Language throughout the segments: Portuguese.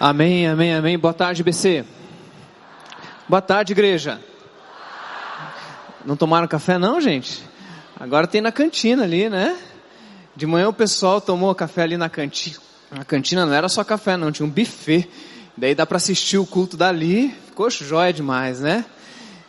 Amém, amém, amém. Boa tarde, BC. Boa tarde, igreja. Não tomaram café não, gente? Agora tem na cantina ali, né? De manhã o pessoal tomou café ali na cantina. A cantina não era só café não, tinha um buffet. Daí dá para assistir o culto dali. Ficou jóia demais, né?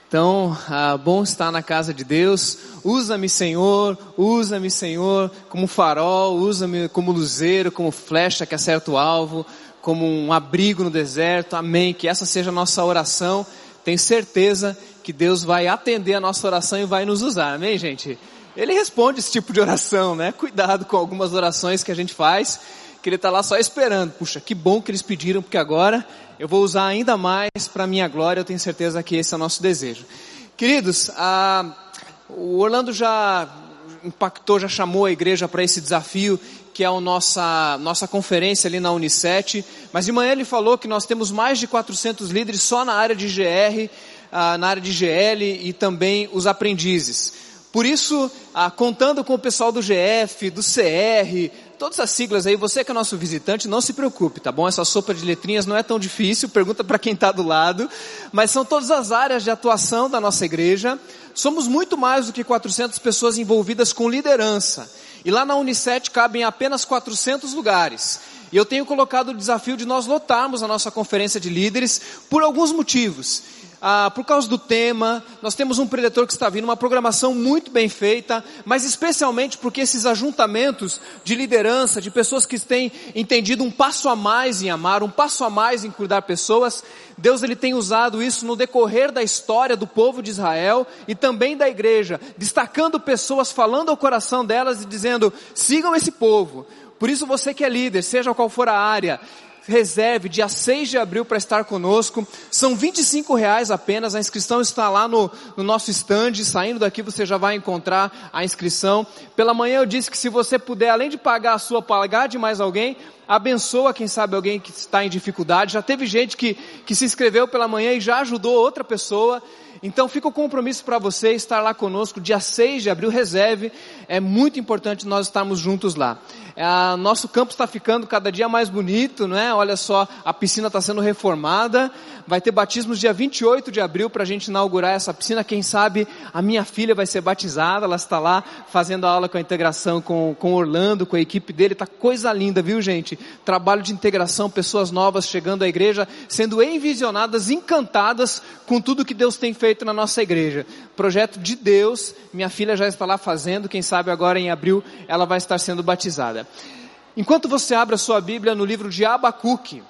Então, ah, bom estar na casa de Deus. Usa-me, Senhor, usa-me, Senhor, como farol, usa-me como luzeiro, como flecha que acerta o alvo como um abrigo no deserto. Amém. Que essa seja a nossa oração. Tenho certeza que Deus vai atender a nossa oração e vai nos usar. Amém, gente? Ele responde esse tipo de oração, né? Cuidado com algumas orações que a gente faz, que ele está lá só esperando. Puxa, que bom que eles pediram, porque agora eu vou usar ainda mais para minha glória. Eu tenho certeza que esse é o nosso desejo. Queridos, a, o Orlando já impactou, já chamou a igreja para esse desafio que é a nossa, nossa conferência ali na Unicet, mas de manhã ele falou que nós temos mais de 400 líderes só na área de GR, ah, na área de GL e também os aprendizes. Por isso, ah, contando com o pessoal do GF, do CR, todas as siglas aí, você que é nosso visitante, não se preocupe, tá bom? Essa sopa de letrinhas não é tão difícil, pergunta para quem está do lado, mas são todas as áreas de atuação da nossa igreja. Somos muito mais do que 400 pessoas envolvidas com liderança. E lá na Unicet cabem apenas 400 lugares. E eu tenho colocado o desafio de nós lotarmos a nossa conferência de líderes por alguns motivos ah, por causa do tema, nós temos um preletor que está vindo, uma programação muito bem feita, mas especialmente porque esses ajuntamentos de liderança, de pessoas que têm entendido um passo a mais em amar, um passo a mais em cuidar pessoas, Deus ele tem usado isso no decorrer da história do povo de Israel e também da igreja, destacando pessoas, falando ao coração delas e dizendo: sigam esse povo. Por isso você que é líder, seja qual for a área, reserve dia 6 de abril para estar conosco. São 25 reais apenas. A inscrição está lá no, no nosso stand. Saindo daqui você já vai encontrar a inscrição. Pela manhã eu disse que se você puder, além de pagar a sua, pagar de mais alguém, abençoa quem sabe alguém que está em dificuldade. Já teve gente que, que se inscreveu pela manhã e já ajudou outra pessoa. Então fica o compromisso para você estar lá conosco dia 6 de abril, reserve. É muito importante nós estarmos juntos lá. É, nosso campo está ficando cada dia mais bonito, não é? Olha só, a piscina está sendo reformada. Vai ter batismos dia 28 de abril para a gente inaugurar essa piscina. Quem sabe a minha filha vai ser batizada. Ela está lá fazendo a aula com a integração com, com Orlando, com a equipe dele. Tá coisa linda, viu gente? Trabalho de integração, pessoas novas chegando à igreja, sendo envisionadas, encantadas com tudo que Deus tem feito na nossa igreja. Projeto de Deus. Minha filha já está lá fazendo. Quem sabe agora em abril ela vai estar sendo batizada. Enquanto você abre a sua Bíblia no livro de Abacuque,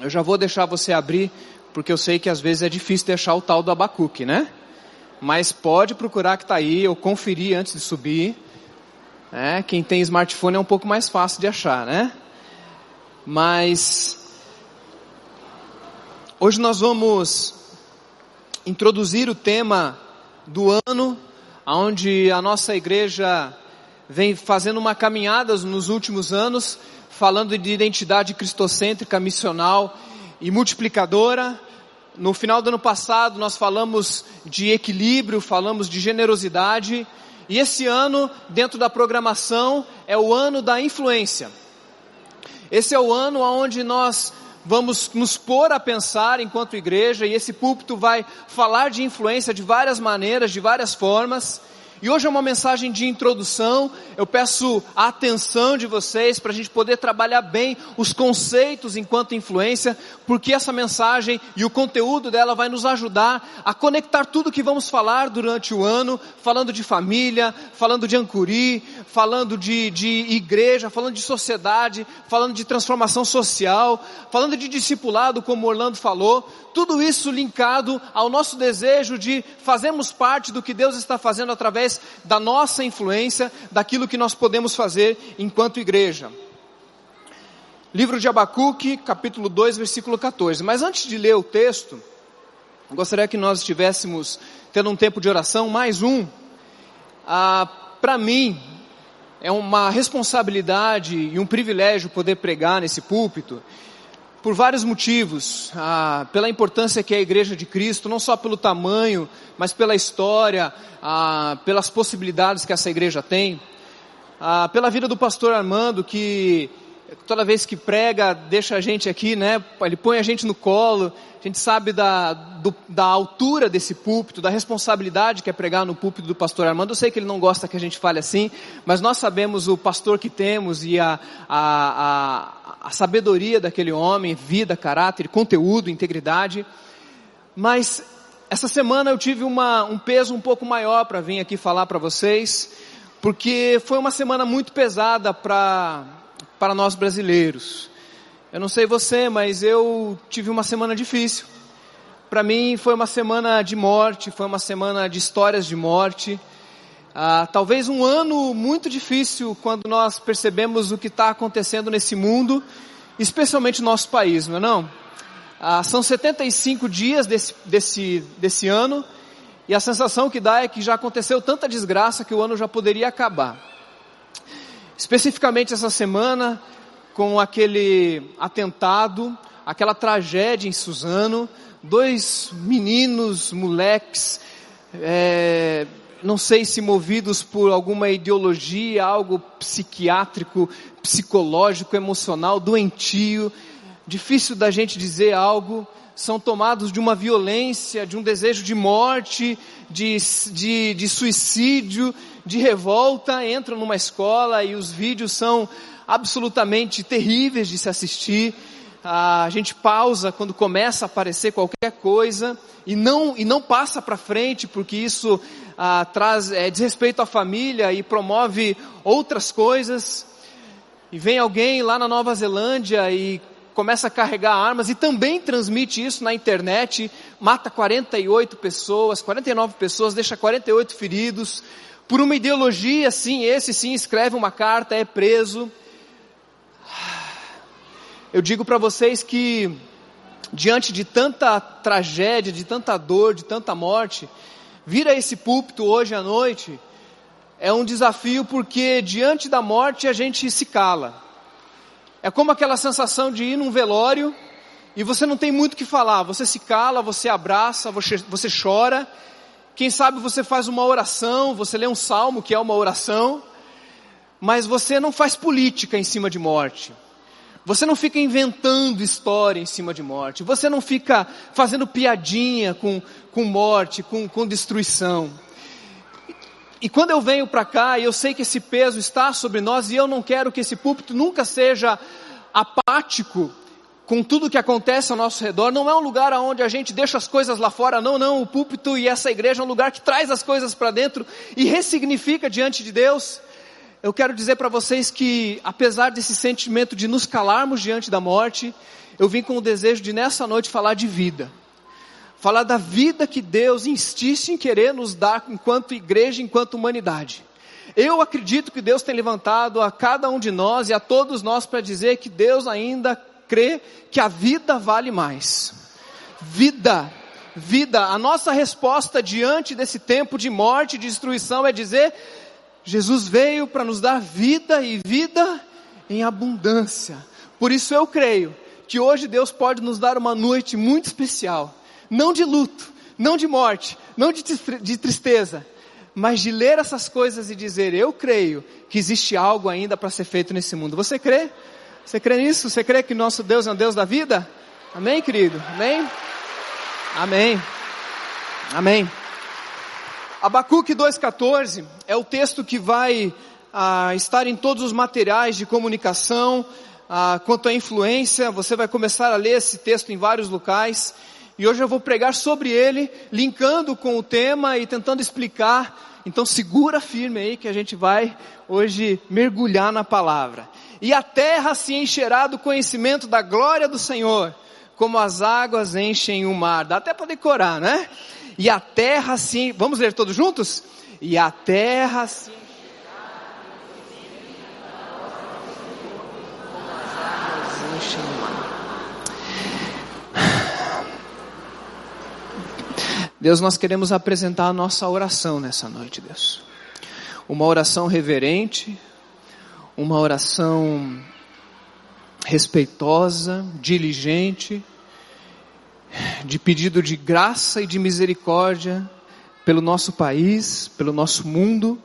eu já vou deixar você abrir, porque eu sei que às vezes é difícil deixar o tal do Abacuque, né? Mas pode procurar que está aí, ou conferir antes de subir. É, quem tem smartphone é um pouco mais fácil de achar, né? Mas hoje nós vamos introduzir o tema do ano, onde a nossa igreja vem fazendo uma caminhada nos últimos anos, falando de identidade cristocêntrica, missional e multiplicadora. No final do ano passado nós falamos de equilíbrio, falamos de generosidade, e esse ano, dentro da programação, é o ano da influência. Esse é o ano onde nós vamos nos pôr a pensar enquanto igreja, e esse púlpito vai falar de influência de várias maneiras, de várias formas. E hoje é uma mensagem de introdução. Eu peço a atenção de vocês para a gente poder trabalhar bem os conceitos enquanto influência, porque essa mensagem e o conteúdo dela vai nos ajudar a conectar tudo que vamos falar durante o ano, falando de família, falando de Ancuri, falando de, de igreja, falando de sociedade, falando de transformação social, falando de discipulado, como Orlando falou. Tudo isso linkado ao nosso desejo de fazermos parte do que Deus está fazendo através através da nossa influência, daquilo que nós podemos fazer enquanto igreja. Livro de Abacuque, capítulo 2, versículo 14. Mas antes de ler o texto, gostaria que nós estivéssemos tendo um tempo de oração, mais um. Ah, Para mim, é uma responsabilidade e um privilégio poder pregar nesse púlpito por vários motivos, ah, pela importância que é a Igreja de Cristo, não só pelo tamanho, mas pela história, ah, pelas possibilidades que essa igreja tem, ah, pela vida do pastor Armando, que toda vez que prega, deixa a gente aqui, né? Ele põe a gente no colo. A gente sabe da, do, da altura desse púlpito, da responsabilidade que é pregar no púlpito do pastor Armando. Eu sei que ele não gosta que a gente fale assim, mas nós sabemos o pastor que temos e a, a, a, a sabedoria daquele homem, vida, caráter, conteúdo, integridade. Mas essa semana eu tive uma, um peso um pouco maior para vir aqui falar para vocês, porque foi uma semana muito pesada para nós brasileiros. Eu não sei você, mas eu tive uma semana difícil. Para mim foi uma semana de morte, foi uma semana de histórias de morte. Ah, talvez um ano muito difícil quando nós percebemos o que está acontecendo nesse mundo, especialmente no nosso país, não é não? Ah, são 75 dias desse, desse, desse ano e a sensação que dá é que já aconteceu tanta desgraça que o ano já poderia acabar. Especificamente essa semana, com aquele atentado, aquela tragédia em Suzano, dois meninos, moleques, é, não sei se movidos por alguma ideologia, algo psiquiátrico, psicológico, emocional, doentio, difícil da gente dizer algo, são tomados de uma violência, de um desejo de morte, de, de, de suicídio, de revolta, entram numa escola e os vídeos são absolutamente terríveis de se assistir. A gente pausa quando começa a aparecer qualquer coisa e não, e não passa para frente porque isso ah, traz é, desrespeito à família e promove outras coisas. E vem alguém lá na Nova Zelândia e começa a carregar armas e também transmite isso na internet, mata 48 pessoas, 49 pessoas, deixa 48 feridos, por uma ideologia, sim, esse sim escreve uma carta, é preso. Eu digo para vocês que, diante de tanta tragédia, de tanta dor, de tanta morte, vir a esse púlpito hoje à noite é um desafio porque diante da morte a gente se cala. É como aquela sensação de ir num velório e você não tem muito o que falar, você se cala, você abraça, você, você chora quem sabe você faz uma oração, você lê um salmo que é uma oração, mas você não faz política em cima de morte. Você não fica inventando história em cima de morte. Você não fica fazendo piadinha com, com morte, com, com destruição. E quando eu venho para cá, e eu sei que esse peso está sobre nós, e eu não quero que esse púlpito nunca seja apático com tudo que acontece ao nosso redor, não é um lugar onde a gente deixa as coisas lá fora, não, não, o púlpito e essa igreja é um lugar que traz as coisas para dentro e ressignifica diante de Deus. Eu quero dizer para vocês que, apesar desse sentimento de nos calarmos diante da morte, eu vim com o desejo de nessa noite falar de vida. Falar da vida que Deus insiste em querer nos dar enquanto igreja, enquanto humanidade. Eu acredito que Deus tem levantado a cada um de nós e a todos nós para dizer que Deus ainda crê que a vida vale mais. Vida, vida. A nossa resposta diante desse tempo de morte de destruição é dizer: Jesus veio para nos dar vida e vida em abundância. Por isso eu creio que hoje Deus pode nos dar uma noite muito especial, não de luto, não de morte, não de, de tristeza, mas de ler essas coisas e dizer: Eu creio que existe algo ainda para ser feito nesse mundo. Você crê? Você crê nisso? Você crê que nosso Deus é um Deus da vida? Amém, querido? Amém? Amém. Amém. Abacuque 2,14 é o texto que vai ah, estar em todos os materiais de comunicação. Ah, quanto à influência, você vai começar a ler esse texto em vários locais. E hoje eu vou pregar sobre ele, linkando com o tema e tentando explicar. Então segura firme aí que a gente vai hoje mergulhar na palavra e a terra se encherá do conhecimento da glória do Senhor, como as águas enchem o mar. Dá até para decorar, né? E a terra se, vamos ler todos juntos? E a terra se Deus, nós queremos apresentar a nossa oração nessa noite, Deus. Uma oração reverente, uma oração respeitosa, diligente, de pedido de graça e de misericórdia pelo nosso país, pelo nosso mundo.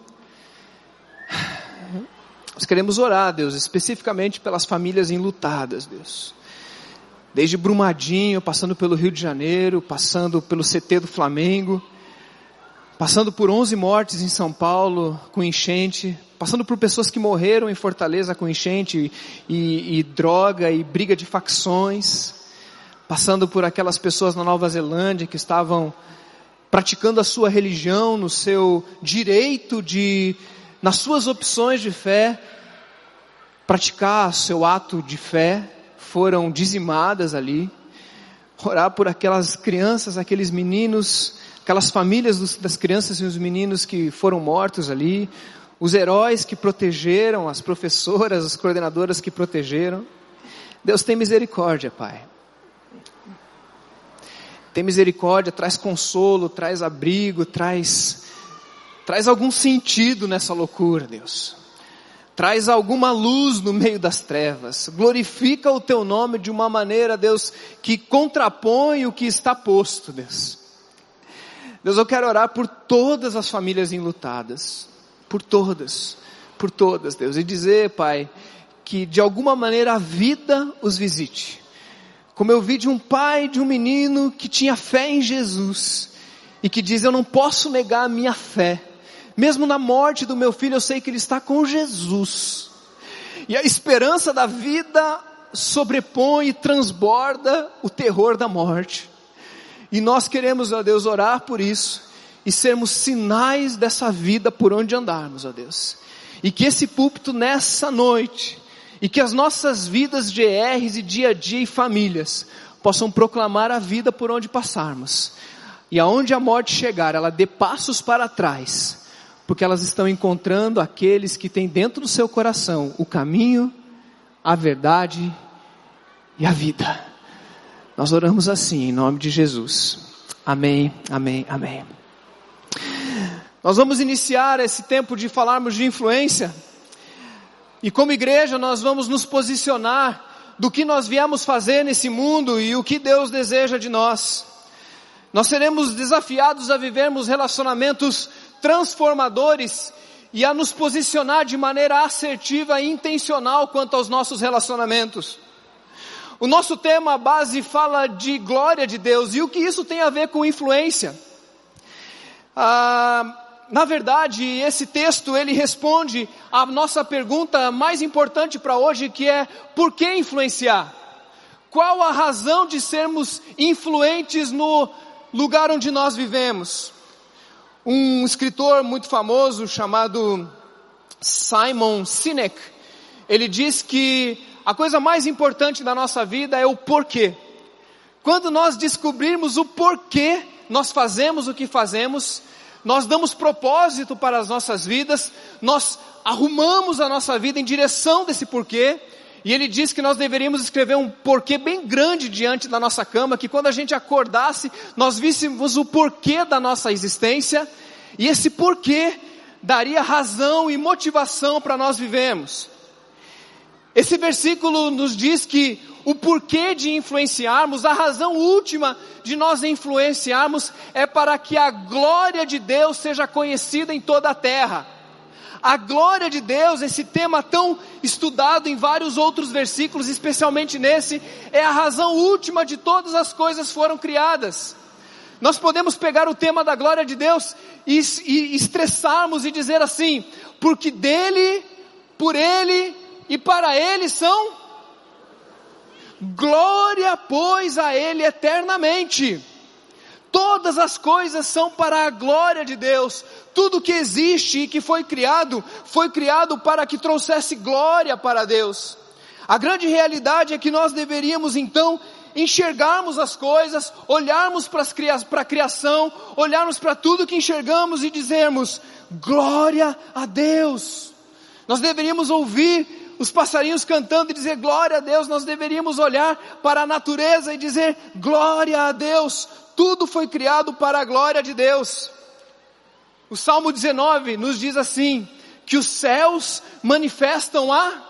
Nós queremos orar, Deus, especificamente pelas famílias enlutadas, Deus. Desde Brumadinho, passando pelo Rio de Janeiro, passando pelo CT do Flamengo, passando por 11 mortes em São Paulo com enchente, passando por pessoas que morreram em Fortaleza com enchente e, e droga e briga de facções, passando por aquelas pessoas na Nova Zelândia que estavam praticando a sua religião no seu direito de, nas suas opções de fé, praticar seu ato de fé, foram dizimadas ali. Orar por aquelas crianças, aqueles meninos aquelas famílias dos, das crianças e os meninos que foram mortos ali, os heróis que protegeram, as professoras, as coordenadoras que protegeram. Deus tem misericórdia, Pai. Tem misericórdia, traz consolo, traz abrigo, traz, traz algum sentido nessa loucura, Deus. Traz alguma luz no meio das trevas. Glorifica o teu nome de uma maneira, Deus, que contrapõe o que está posto, Deus. Deus, eu quero orar por todas as famílias enlutadas. Por todas. Por todas, Deus. E dizer, Pai, que de alguma maneira a vida os visite. Como eu vi de um pai de um menino que tinha fé em Jesus e que diz: Eu não posso negar a minha fé. Mesmo na morte do meu filho, eu sei que ele está com Jesus. E a esperança da vida sobrepõe e transborda o terror da morte. E nós queremos, ó Deus, orar por isso e sermos sinais dessa vida por onde andarmos, ó Deus. E que esse púlpito nessa noite, e que as nossas vidas de ERs e dia a dia e famílias possam proclamar a vida por onde passarmos. E aonde a morte chegar, ela dê passos para trás, porque elas estão encontrando aqueles que têm dentro do seu coração o caminho, a verdade e a vida. Nós oramos assim, em nome de Jesus. Amém, amém, amém. Nós vamos iniciar esse tempo de falarmos de influência. E como igreja, nós vamos nos posicionar do que nós viemos fazer nesse mundo e o que Deus deseja de nós. Nós seremos desafiados a vivermos relacionamentos transformadores e a nos posicionar de maneira assertiva e intencional quanto aos nossos relacionamentos. O nosso tema base fala de glória de Deus e o que isso tem a ver com influência. Ah, na verdade, esse texto ele responde à nossa pergunta mais importante para hoje, que é por que influenciar? Qual a razão de sermos influentes no lugar onde nós vivemos? Um escritor muito famoso chamado Simon Sinek, ele diz que a coisa mais importante da nossa vida é o porquê. Quando nós descobrirmos o porquê nós fazemos o que fazemos, nós damos propósito para as nossas vidas, nós arrumamos a nossa vida em direção desse porquê, e ele diz que nós deveríamos escrever um porquê bem grande diante da nossa cama, que quando a gente acordasse, nós víssemos o porquê da nossa existência, e esse porquê daria razão e motivação para nós vivemos. Esse versículo nos diz que o porquê de influenciarmos, a razão última de nós influenciarmos é para que a glória de Deus seja conhecida em toda a terra. A glória de Deus, esse tema tão estudado em vários outros versículos, especialmente nesse, é a razão última de todas as coisas foram criadas. Nós podemos pegar o tema da glória de Deus e, e estressarmos e dizer assim, porque dele, por ele e para ele são glória, pois, a ele eternamente. Todas as coisas são para a glória de Deus. Tudo que existe e que foi criado, foi criado para que trouxesse glória para Deus. A grande realidade é que nós deveríamos então enxergarmos as coisas, olharmos para, para a criação, olharmos para tudo que enxergamos e dizermos: glória a Deus. Nós deveríamos ouvir os passarinhos cantando e dizer glória a Deus, nós deveríamos olhar para a natureza e dizer glória a Deus, tudo foi criado para a glória de Deus. O Salmo 19 nos diz assim, que os céus manifestam a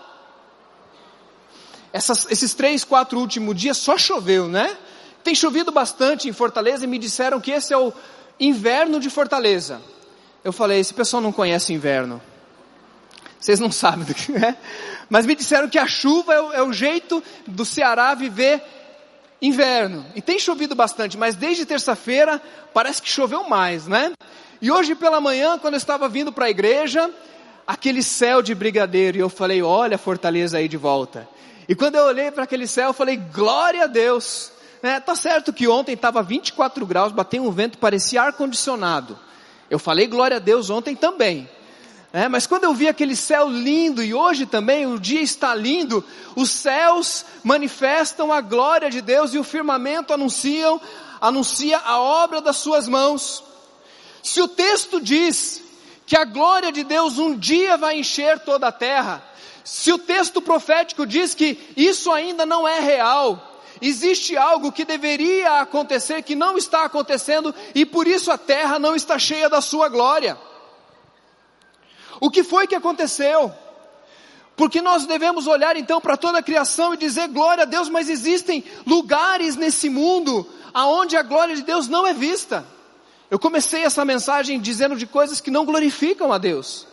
essas, esses três, quatro últimos dias só choveu, né? Tem chovido bastante em Fortaleza e me disseram que esse é o inverno de Fortaleza. Eu falei, esse pessoal não conhece inverno. Vocês não sabem do que é. Mas me disseram que a chuva é o, é o jeito do Ceará viver inverno. E tem chovido bastante, mas desde terça-feira parece que choveu mais, né? E hoje pela manhã, quando eu estava vindo para a igreja, aquele céu de brigadeiro, e eu falei, olha a fortaleza aí de volta. E quando eu olhei para aquele céu, eu falei, glória a Deus. É, tá certo que ontem estava 24 graus, bateu um vento, parecia ar-condicionado. Eu falei glória a Deus ontem também. É, mas quando eu vi aquele céu lindo, e hoje também o dia está lindo, os céus manifestam a glória de Deus e o firmamento anunciam, anuncia a obra das suas mãos. Se o texto diz que a glória de Deus um dia vai encher toda a terra, se o texto profético diz que isso ainda não é real, existe algo que deveria acontecer que não está acontecendo e por isso a terra não está cheia da sua glória. O que foi que aconteceu? Porque nós devemos olhar então para toda a criação e dizer glória a Deus, mas existem lugares nesse mundo aonde a glória de Deus não é vista. Eu comecei essa mensagem dizendo de coisas que não glorificam a Deus.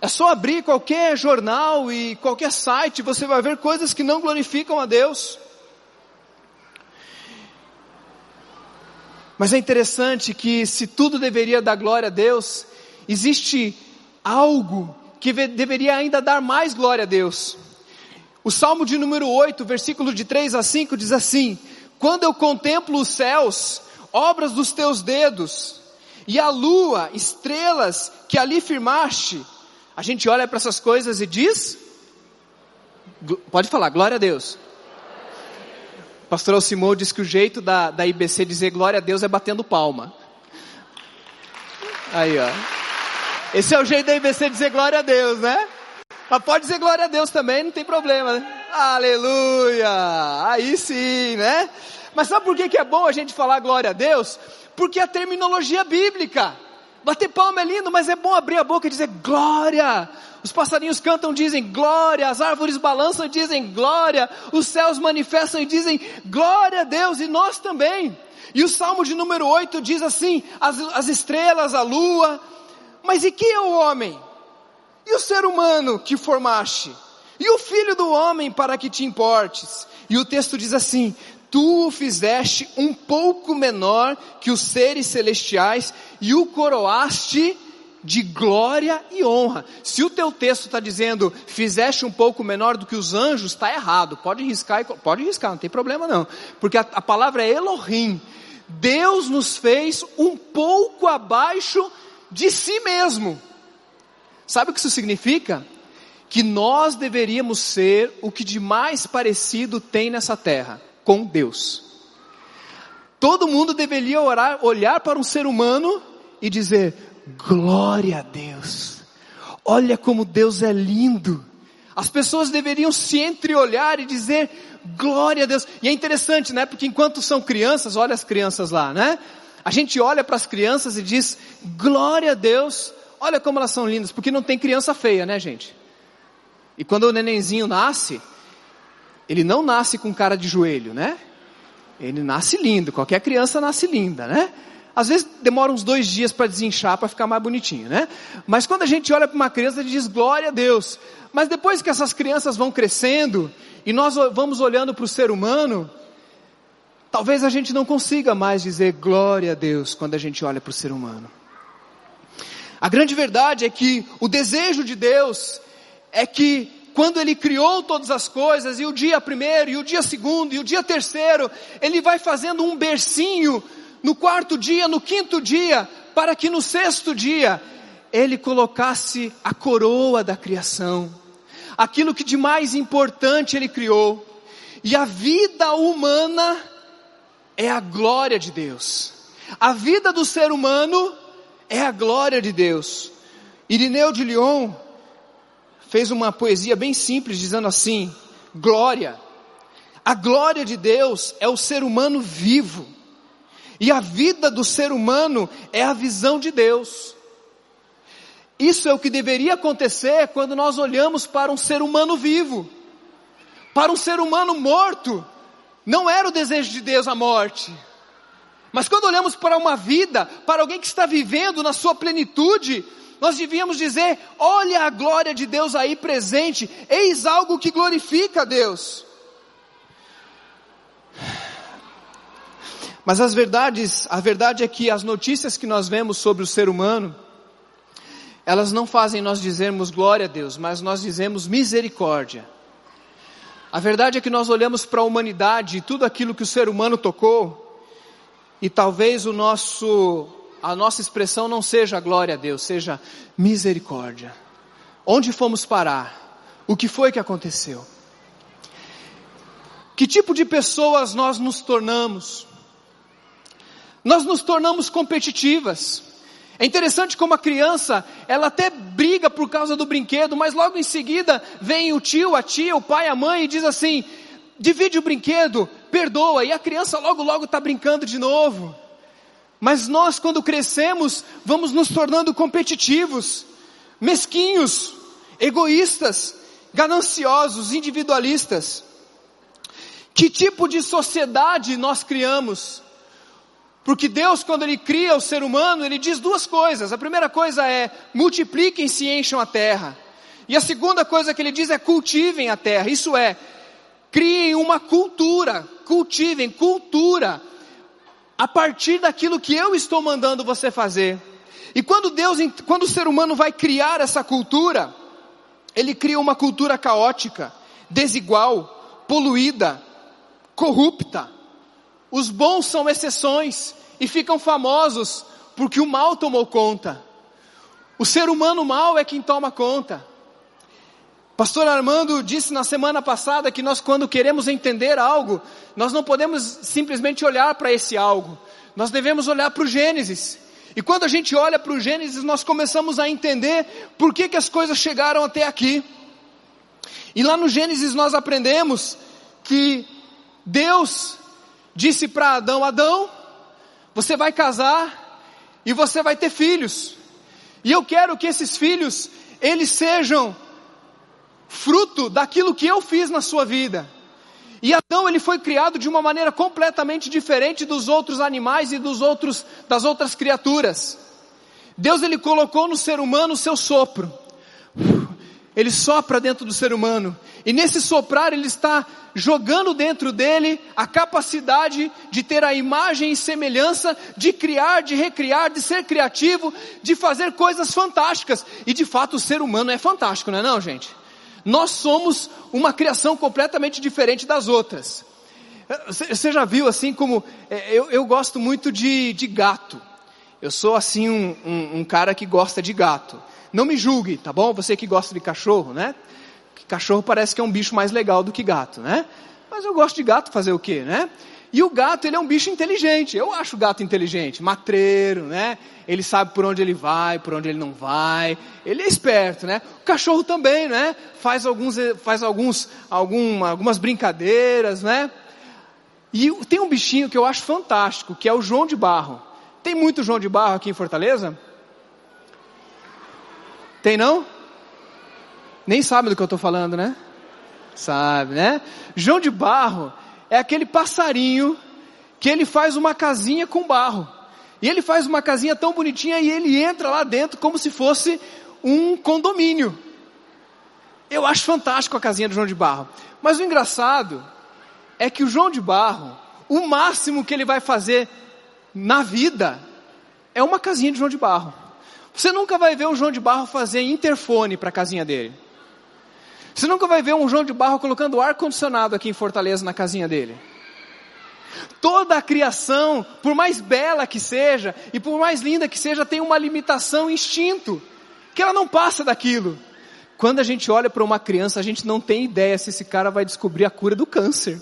É só abrir qualquer jornal e qualquer site, você vai ver coisas que não glorificam a Deus. Mas é interessante que se tudo deveria dar glória a Deus, existe algo que deveria ainda dar mais glória a Deus. O Salmo de número 8, versículo de 3 a 5 diz assim: Quando eu contemplo os céus, obras dos teus dedos, e a lua, estrelas que ali firmaste, a gente olha para essas coisas e diz, pode falar, glória a Deus. O pastor Alcimou diz que o jeito da, da IBC dizer glória a Deus é batendo palma. Aí, ó. Esse é o jeito da IBC dizer glória a Deus, né? Mas pode dizer glória a Deus também, não tem problema, né? Aleluia! Aí sim, né? Mas sabe por que, que é bom a gente falar glória a Deus? Porque a terminologia bíblica. Bater palma é lindo, mas é bom abrir a boca e dizer glória. Os passarinhos cantam, dizem glória. As árvores balançam dizem glória. Os céus manifestam e dizem glória a Deus. E nós também. E o Salmo de número 8 diz assim: as, as estrelas, a lua, mas e que é o homem? E o ser humano que formaste? E o filho do homem para que te importes? E o texto diz assim: Tu o fizeste um pouco menor que os seres celestiais e o coroaste de glória e honra. Se o teu texto está dizendo fizeste um pouco menor do que os anjos, está errado. Pode riscar, pode riscar, não tem problema não, porque a, a palavra é Elohim. Deus nos fez um pouco abaixo de si mesmo. Sabe o que isso significa? Que nós deveríamos ser o que de mais parecido tem nessa terra, com Deus. Todo mundo deveria orar, olhar para um ser humano e dizer: glória a Deus. Olha como Deus é lindo. As pessoas deveriam se entreolhar e dizer glória a Deus. E é interessante, né? Porque enquanto são crianças, olha as crianças lá, né? A gente olha para as crianças e diz, glória a Deus, olha como elas são lindas, porque não tem criança feia, né gente? E quando o nenenzinho nasce, ele não nasce com cara de joelho, né? Ele nasce lindo, qualquer criança nasce linda, né? Às vezes demora uns dois dias para desinchar, para ficar mais bonitinho, né? Mas quando a gente olha para uma criança, a gente diz glória a Deus. Mas depois que essas crianças vão crescendo, e nós vamos olhando para o ser humano, Talvez a gente não consiga mais dizer glória a Deus quando a gente olha para o ser humano. A grande verdade é que o desejo de Deus é que quando Ele criou todas as coisas, e o dia primeiro, e o dia segundo, e o dia terceiro, Ele vai fazendo um bercinho no quarto dia, no quinto dia, para que no sexto dia Ele colocasse a coroa da criação, aquilo que de mais importante Ele criou, e a vida humana é a glória de Deus. A vida do ser humano é a glória de Deus. Irineu de Lyon fez uma poesia bem simples dizendo assim: glória. A glória de Deus é o ser humano vivo. E a vida do ser humano é a visão de Deus. Isso é o que deveria acontecer quando nós olhamos para um ser humano vivo. Para um ser humano morto, não era o desejo de Deus a morte. Mas quando olhamos para uma vida, para alguém que está vivendo na sua plenitude, nós devíamos dizer: olha a glória de Deus aí presente, eis algo que glorifica a Deus. Mas as verdades, a verdade é que as notícias que nós vemos sobre o ser humano, elas não fazem nós dizermos glória a Deus, mas nós dizemos misericórdia. A verdade é que nós olhamos para a humanidade e tudo aquilo que o ser humano tocou, e talvez o nosso, a nossa expressão não seja glória a Deus, seja misericórdia. Onde fomos parar? O que foi que aconteceu? Que tipo de pessoas nós nos tornamos? Nós nos tornamos competitivas. É interessante como a criança, ela até briga por causa do brinquedo, mas logo em seguida vem o tio, a tia, o pai, a mãe e diz assim: divide o brinquedo, perdoa, e a criança logo logo está brincando de novo. Mas nós, quando crescemos, vamos nos tornando competitivos, mesquinhos, egoístas, gananciosos, individualistas. Que tipo de sociedade nós criamos? Porque Deus, quando Ele cria o ser humano, Ele diz duas coisas. A primeira coisa é: multipliquem-se e encham a terra. E a segunda coisa que Ele diz é: cultivem a terra. Isso é, criem uma cultura, cultivem cultura, a partir daquilo que eu estou mandando você fazer. E quando Deus, quando o ser humano vai criar essa cultura, Ele cria uma cultura caótica, desigual, poluída, corrupta os bons são exceções e ficam famosos porque o mal tomou conta. O ser humano mal é quem toma conta. Pastor Armando disse na semana passada que nós, quando queremos entender algo, nós não podemos simplesmente olhar para esse algo, nós devemos olhar para o Gênesis. E quando a gente olha para o Gênesis, nós começamos a entender por que, que as coisas chegaram até aqui. E lá no Gênesis nós aprendemos que Deus disse para Adão: Adão, você vai casar e você vai ter filhos. E eu quero que esses filhos, eles sejam fruto daquilo que eu fiz na sua vida. E Adão ele foi criado de uma maneira completamente diferente dos outros animais e dos outros das outras criaturas. Deus ele colocou no ser humano o seu sopro. Ele sopra dentro do ser humano. E nesse soprar ele está jogando dentro dele a capacidade de ter a imagem e semelhança, de criar, de recriar, de ser criativo, de fazer coisas fantásticas. E de fato o ser humano é fantástico, não é não, gente? Nós somos uma criação completamente diferente das outras. Você já viu assim como, é, eu, eu gosto muito de, de gato. Eu sou assim um, um, um cara que gosta de gato. Não me julgue, tá bom? Você que gosta de cachorro, né? Cachorro parece que é um bicho mais legal do que gato, né? Mas eu gosto de gato fazer o quê, né? E o gato, ele é um bicho inteligente. Eu acho o gato inteligente, matreiro, né? Ele sabe por onde ele vai, por onde ele não vai. Ele é esperto, né? O cachorro também, né? Faz alguns, faz alguns, algum, algumas brincadeiras, né? E tem um bichinho que eu acho fantástico, que é o João de Barro. Tem muito João de Barro aqui em Fortaleza? Tem não? Nem sabe do que eu estou falando, né? Sabe, né? João de Barro é aquele passarinho que ele faz uma casinha com barro. E ele faz uma casinha tão bonitinha e ele entra lá dentro como se fosse um condomínio. Eu acho fantástico a casinha do João de Barro. Mas o engraçado é que o João de Barro, o máximo que ele vai fazer na vida é uma casinha de João de Barro. Você nunca vai ver o João de Barro fazer interfone para a casinha dele. Você nunca vai ver um João de Barro colocando ar-condicionado aqui em Fortaleza na casinha dele. Toda a criação, por mais bela que seja e por mais linda que seja, tem uma limitação, instinto, que ela não passa daquilo. Quando a gente olha para uma criança, a gente não tem ideia se esse cara vai descobrir a cura do câncer.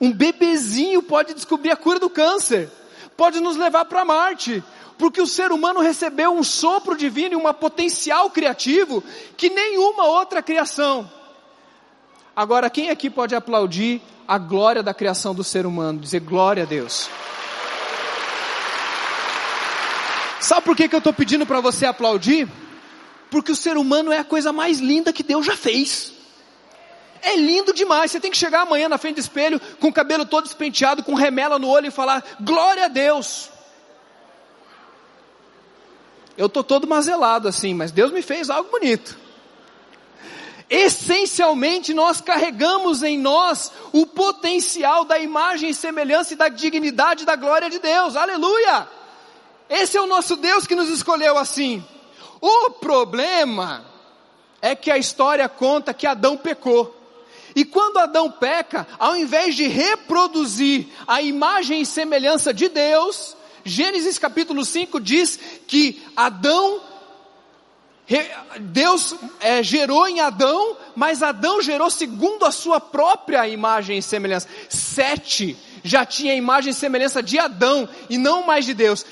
Um bebezinho pode descobrir a cura do câncer, pode nos levar para Marte, porque o ser humano recebeu um sopro divino e um potencial criativo que nenhuma outra criação. Agora, quem aqui pode aplaudir a glória da criação do ser humano? Dizer glória a Deus. Sabe por que, que eu estou pedindo para você aplaudir? Porque o ser humano é a coisa mais linda que Deus já fez. É lindo demais. Você tem que chegar amanhã na frente do espelho, com o cabelo todo despenteado, com remela no olho e falar: Glória a Deus. Eu tô todo mazelado assim, mas Deus me fez algo bonito. Essencialmente, nós carregamos em nós o potencial da imagem e semelhança e da dignidade da glória de Deus. Aleluia! Esse é o nosso Deus que nos escolheu assim. O problema é que a história conta que Adão pecou. E quando Adão peca, ao invés de reproduzir a imagem e semelhança de Deus, Gênesis capítulo 5 diz que Adão, Deus é, gerou em Adão, mas Adão gerou segundo a sua própria imagem e semelhança. Sete já tinha a imagem e semelhança de Adão e não mais de Deus.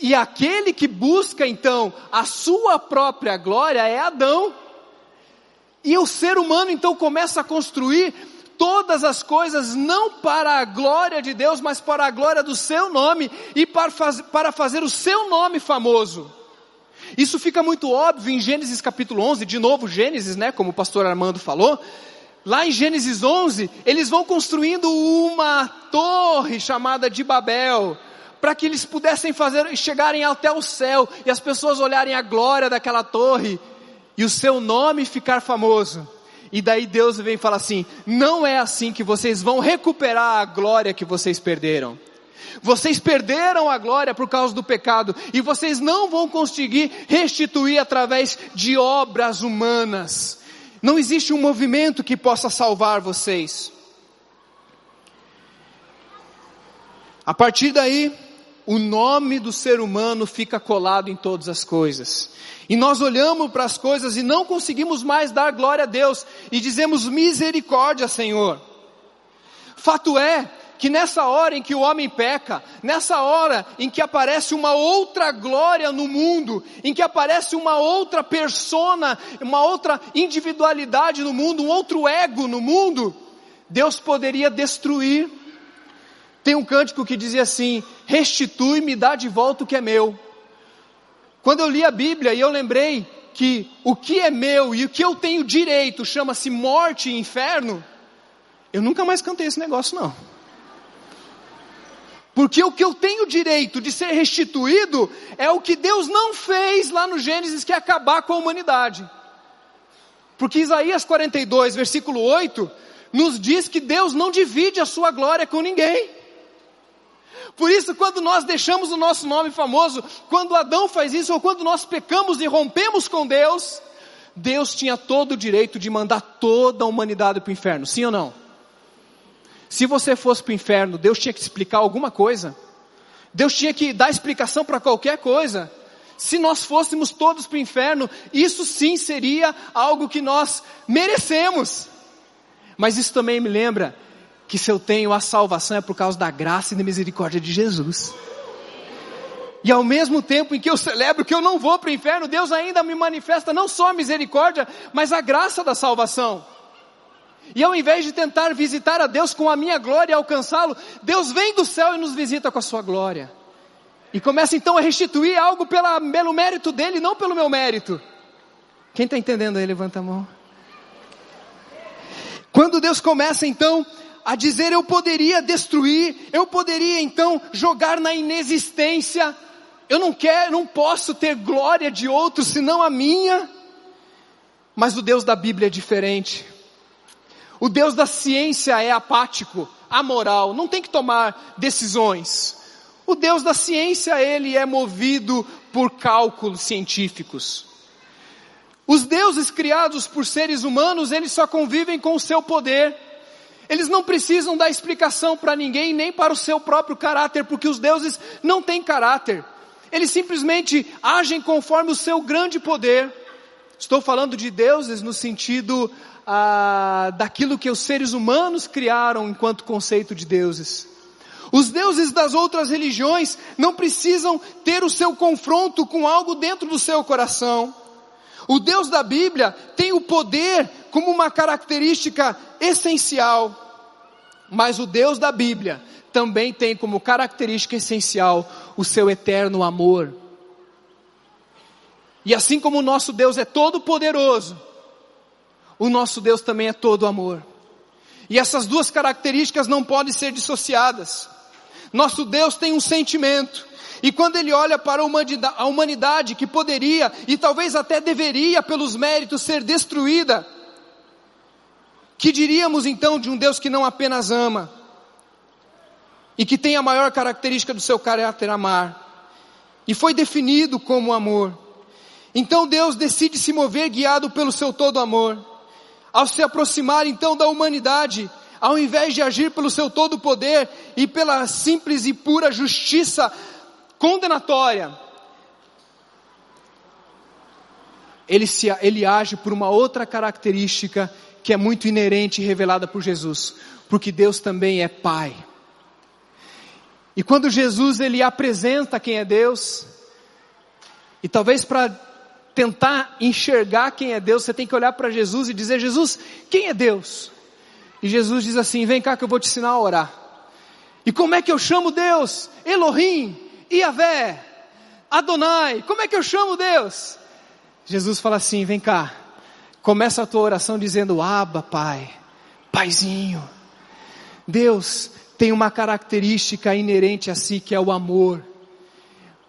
E aquele que busca então a sua própria glória é Adão. E o ser humano então começa a construir todas as coisas não para a glória de Deus, mas para a glória do seu nome e para, faz, para fazer o seu nome famoso. Isso fica muito óbvio em Gênesis capítulo 11, de novo Gênesis, né, como o pastor Armando falou. Lá em Gênesis 11, eles vão construindo uma torre chamada de Babel, para que eles pudessem fazer chegarem até o céu e as pessoas olharem a glória daquela torre e o seu nome ficar famoso. E daí Deus vem fala assim: não é assim que vocês vão recuperar a glória que vocês perderam. Vocês perderam a glória por causa do pecado e vocês não vão conseguir restituir através de obras humanas. Não existe um movimento que possa salvar vocês. A partir daí, o nome do ser humano fica colado em todas as coisas. E nós olhamos para as coisas e não conseguimos mais dar glória a Deus e dizemos misericórdia, Senhor. Fato é que nessa hora em que o homem peca, nessa hora em que aparece uma outra glória no mundo, em que aparece uma outra persona, uma outra individualidade no mundo, um outro ego no mundo, Deus poderia destruir. Tem um cântico que dizia assim: restitui-me, dá de volta o que é meu. Quando eu li a Bíblia e eu lembrei que o que é meu e o que eu tenho direito chama-se morte e inferno, eu nunca mais cantei esse negócio não. Porque o que eu tenho direito de ser restituído é o que Deus não fez lá no Gênesis, que é acabar com a humanidade. Porque Isaías 42, versículo 8, nos diz que Deus não divide a sua glória com ninguém. Por isso, quando nós deixamos o nosso nome famoso, quando Adão faz isso, ou quando nós pecamos e rompemos com Deus, Deus tinha todo o direito de mandar toda a humanidade para o inferno, sim ou não? Se você fosse para o inferno, Deus tinha que explicar alguma coisa. Deus tinha que dar explicação para qualquer coisa. Se nós fôssemos todos para o inferno, isso sim seria algo que nós merecemos. Mas isso também me lembra que se eu tenho a salvação é por causa da graça e da misericórdia de Jesus. E ao mesmo tempo em que eu celebro que eu não vou para o inferno, Deus ainda me manifesta não só a misericórdia, mas a graça da salvação. E ao invés de tentar visitar a Deus com a minha glória e alcançá-lo, Deus vem do céu e nos visita com a sua glória. E começa então a restituir algo pela, pelo mérito dele, não pelo meu mérito. Quem está entendendo aí, levanta a mão. Quando Deus começa então a dizer eu poderia destruir, eu poderia então jogar na inexistência. Eu não quero, não posso ter glória de outro senão a minha. Mas o Deus da Bíblia é diferente. O Deus da ciência é apático, amoral, não tem que tomar decisões. O Deus da ciência, ele é movido por cálculos científicos. Os deuses criados por seres humanos, eles só convivem com o seu poder. Eles não precisam dar explicação para ninguém, nem para o seu próprio caráter, porque os deuses não têm caráter. Eles simplesmente agem conforme o seu grande poder. Estou falando de deuses no sentido ah, daquilo que os seres humanos criaram enquanto conceito de deuses. Os deuses das outras religiões não precisam ter o seu confronto com algo dentro do seu coração. O Deus da Bíblia tem o poder como uma característica essencial. Mas o Deus da Bíblia também tem como característica essencial o seu eterno amor. E assim como o nosso Deus é todo poderoso, o nosso Deus também é todo amor. E essas duas características não podem ser dissociadas. Nosso Deus tem um sentimento, E quando ele olha para a humanidade que poderia e talvez até deveria, pelos méritos, ser destruída, que diríamos então de um Deus que não apenas ama e que tem a maior característica do seu caráter amar e foi definido como amor. Então Deus decide se mover guiado pelo seu todo amor. Ao se aproximar então da humanidade, ao invés de agir pelo seu todo poder e pela simples e pura justiça condenatória, ele, se, ele age por uma outra característica que é muito inerente e revelada por Jesus, porque Deus também é Pai. E quando Jesus ele apresenta quem é Deus, e talvez para tentar enxergar quem é Deus, você tem que olhar para Jesus e dizer: Jesus, quem é Deus? E Jesus diz assim: Vem cá que eu vou te ensinar a orar. E como é que eu chamo Deus? Elohim, Iavé, Adonai, como é que eu chamo Deus? Jesus fala assim: vem cá, começa a tua oração dizendo: Abba, Pai, Paizinho. Deus tem uma característica inerente a si que é o amor.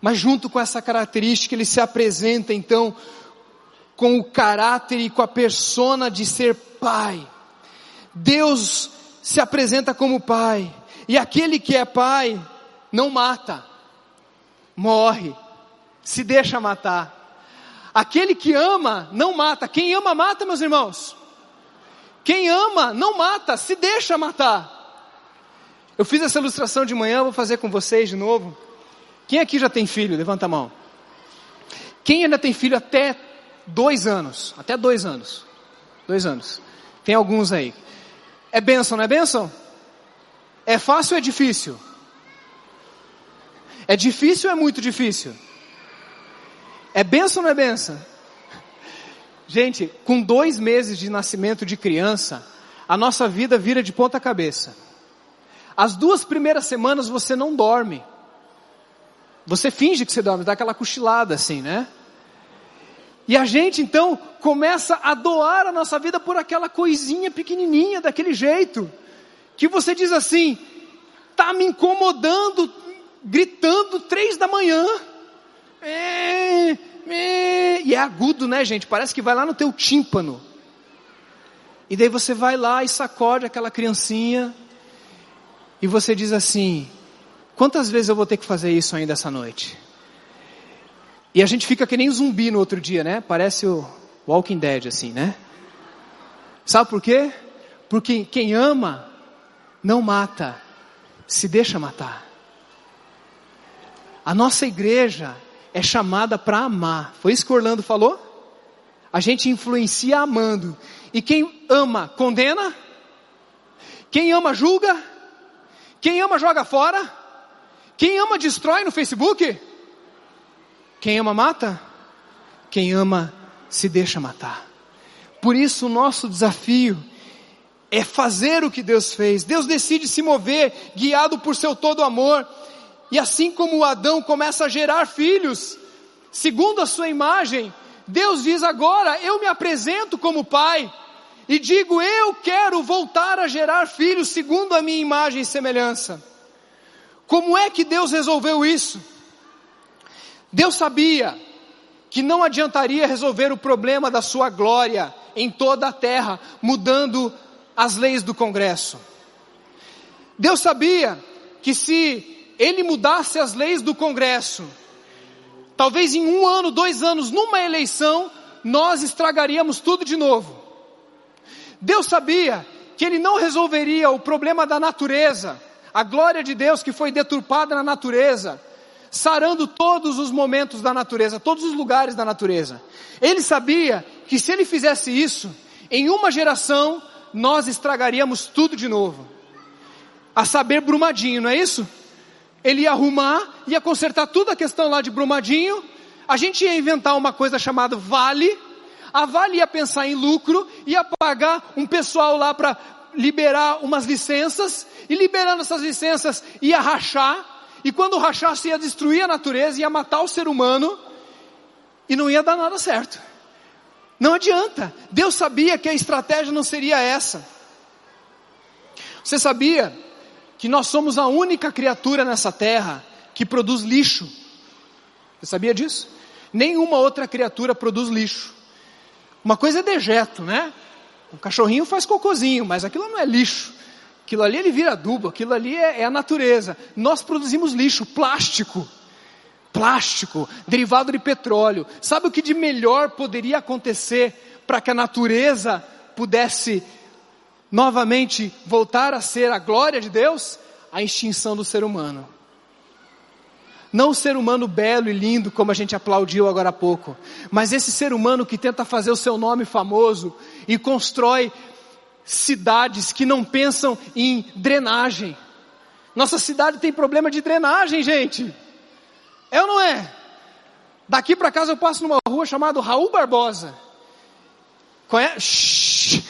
Mas junto com essa característica, ele se apresenta então com o caráter e com a persona de ser pai. Deus se apresenta como pai, e aquele que é pai não mata morre, se deixa matar. Aquele que ama, não mata. Quem ama, mata, meus irmãos. Quem ama, não mata, se deixa matar. Eu fiz essa ilustração de manhã, vou fazer com vocês de novo. Quem aqui já tem filho? Levanta a mão. Quem ainda tem filho até dois anos? Até dois anos. Dois anos. Tem alguns aí. É bênção, não é bênção? É fácil ou é difícil? É difícil ou é muito difícil? É benção ou não é benção? Gente, com dois meses de nascimento de criança, a nossa vida vira de ponta cabeça. As duas primeiras semanas você não dorme. Você finge que você dorme, dá aquela cochilada assim, né? E a gente então começa a doar a nossa vida por aquela coisinha pequenininha, daquele jeito, que você diz assim: tá me incomodando gritando três da manhã. E é agudo, né, gente? Parece que vai lá no teu tímpano. E daí você vai lá e sacode aquela criancinha. E você diz assim: quantas vezes eu vou ter que fazer isso ainda essa noite? E a gente fica que nem zumbi no outro dia, né? Parece o Walking Dead, assim, né? Sabe por quê? Porque quem ama não mata, se deixa matar. A nossa igreja é chamada para amar. Foi isso que Orlando falou? A gente influencia amando. E quem ama, condena? Quem ama, julga? Quem ama, joga fora? Quem ama, destrói no Facebook? Quem ama, mata? Quem ama, se deixa matar. Por isso, o nosso desafio é fazer o que Deus fez. Deus decide se mover, guiado por seu todo amor. E assim como Adão começa a gerar filhos, segundo a sua imagem, Deus diz agora: eu me apresento como pai e digo: eu quero voltar a gerar filhos segundo a minha imagem e semelhança. Como é que Deus resolveu isso? Deus sabia que não adiantaria resolver o problema da sua glória em toda a terra, mudando as leis do Congresso. Deus sabia que se ele mudasse as leis do Congresso, talvez em um ano, dois anos, numa eleição, nós estragaríamos tudo de novo. Deus sabia que ele não resolveria o problema da natureza, a glória de Deus que foi deturpada na natureza, sarando todos os momentos da natureza, todos os lugares da natureza. Ele sabia que se ele fizesse isso, em uma geração, nós estragaríamos tudo de novo. A saber, Brumadinho, não é isso? Ele ia arrumar, ia consertar toda a questão lá de Brumadinho, a gente ia inventar uma coisa chamada Vale, a Vale ia pensar em lucro, ia pagar um pessoal lá para liberar umas licenças, e liberando essas licenças ia rachar, e quando rachasse ia destruir a natureza, ia matar o ser humano, e não ia dar nada certo. Não adianta. Deus sabia que a estratégia não seria essa. Você sabia que nós somos a única criatura nessa terra que produz lixo Você sabia disso? Nenhuma outra criatura produz lixo. Uma coisa é dejeto, né? Um cachorrinho faz cocôzinho, mas aquilo não é lixo. Aquilo ali ele vira adubo, aquilo ali é, é a natureza. Nós produzimos lixo, plástico. Plástico, derivado de petróleo. Sabe o que de melhor poderia acontecer para que a natureza pudesse novamente voltar a ser a glória de Deus? A extinção do ser humano. Não o ser humano belo e lindo, como a gente aplaudiu agora há pouco, mas esse ser humano que tenta fazer o seu nome famoso e constrói cidades que não pensam em drenagem. Nossa cidade tem problema de drenagem, gente. É ou não é? Daqui para casa eu passo numa rua chamada Raul Barbosa. Conhece?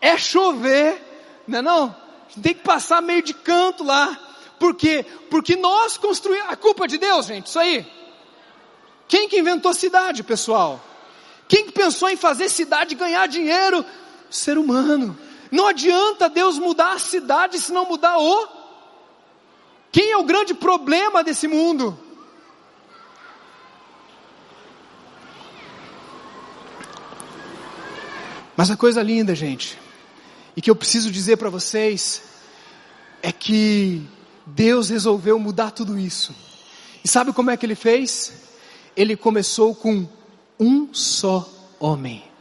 É chover, não é não? Tem que passar meio de canto lá. Por quê? Porque nós construímos. A culpa de Deus, gente, isso aí. Quem que inventou a cidade, pessoal? Quem que pensou em fazer cidade ganhar dinheiro? Ser humano. Não adianta Deus mudar a cidade se não mudar o. Quem é o grande problema desse mundo? Mas a coisa linda, gente, e que eu preciso dizer para vocês, é que Deus resolveu mudar tudo isso. E sabe como é que ele fez? Ele começou com um só homem.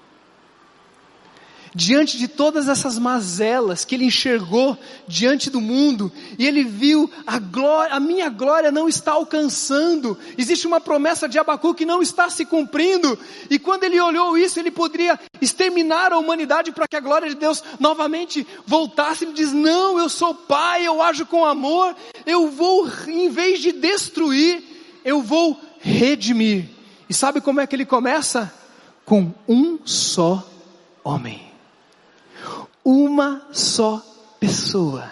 Diante de todas essas mazelas que ele enxergou diante do mundo, e ele viu a glória, a minha glória não está alcançando, existe uma promessa de Abacu que não está se cumprindo, e quando ele olhou isso, ele poderia exterminar a humanidade para que a glória de Deus novamente voltasse. Ele diz: Não, eu sou pai, eu ajo com amor, eu vou, em vez de destruir, eu vou redimir. E sabe como é que ele começa? Com um só homem uma só pessoa.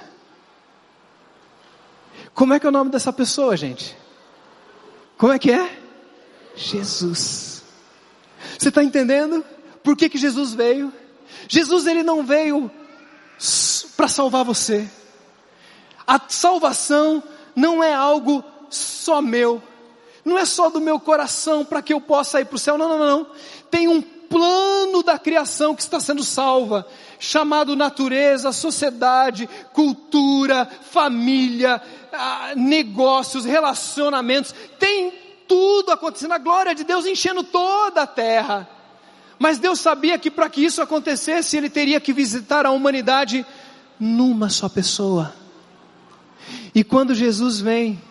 Como é que é o nome dessa pessoa, gente? Como é que é? Jesus. Você está entendendo? Por que, que Jesus veio? Jesus ele não veio para salvar você. A salvação não é algo só meu. Não é só do meu coração para que eu possa ir para o céu. Não, não, não. Tem um plano da criação que está sendo salva chamado natureza, sociedade, cultura, família, ah, negócios, relacionamentos, tem tudo acontecendo, a glória de Deus enchendo toda a terra. Mas Deus sabia que para que isso acontecesse, Ele teria que visitar a humanidade numa só pessoa. E quando Jesus vem,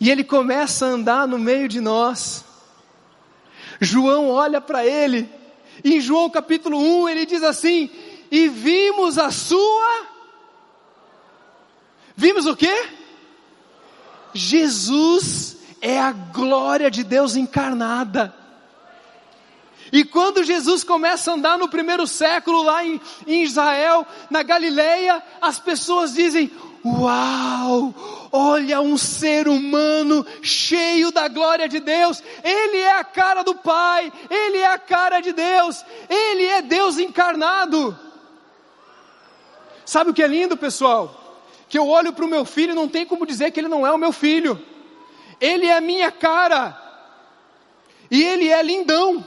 e Ele começa a andar no meio de nós, João olha para Ele, e em João capítulo 1 ele diz assim: e vimos a sua. Vimos o que? Jesus é a glória de Deus encarnada. E quando Jesus começa a andar no primeiro século lá em, em Israel, na Galileia, as pessoas dizem: Uau! Olha um ser humano cheio da glória de Deus. Ele é a cara do Pai, ele é a cara de Deus, ele é Deus encarnado. Sabe o que é lindo, pessoal? Que eu olho para o meu filho e não tem como dizer que ele não é o meu filho. Ele é a minha cara. E ele é lindão.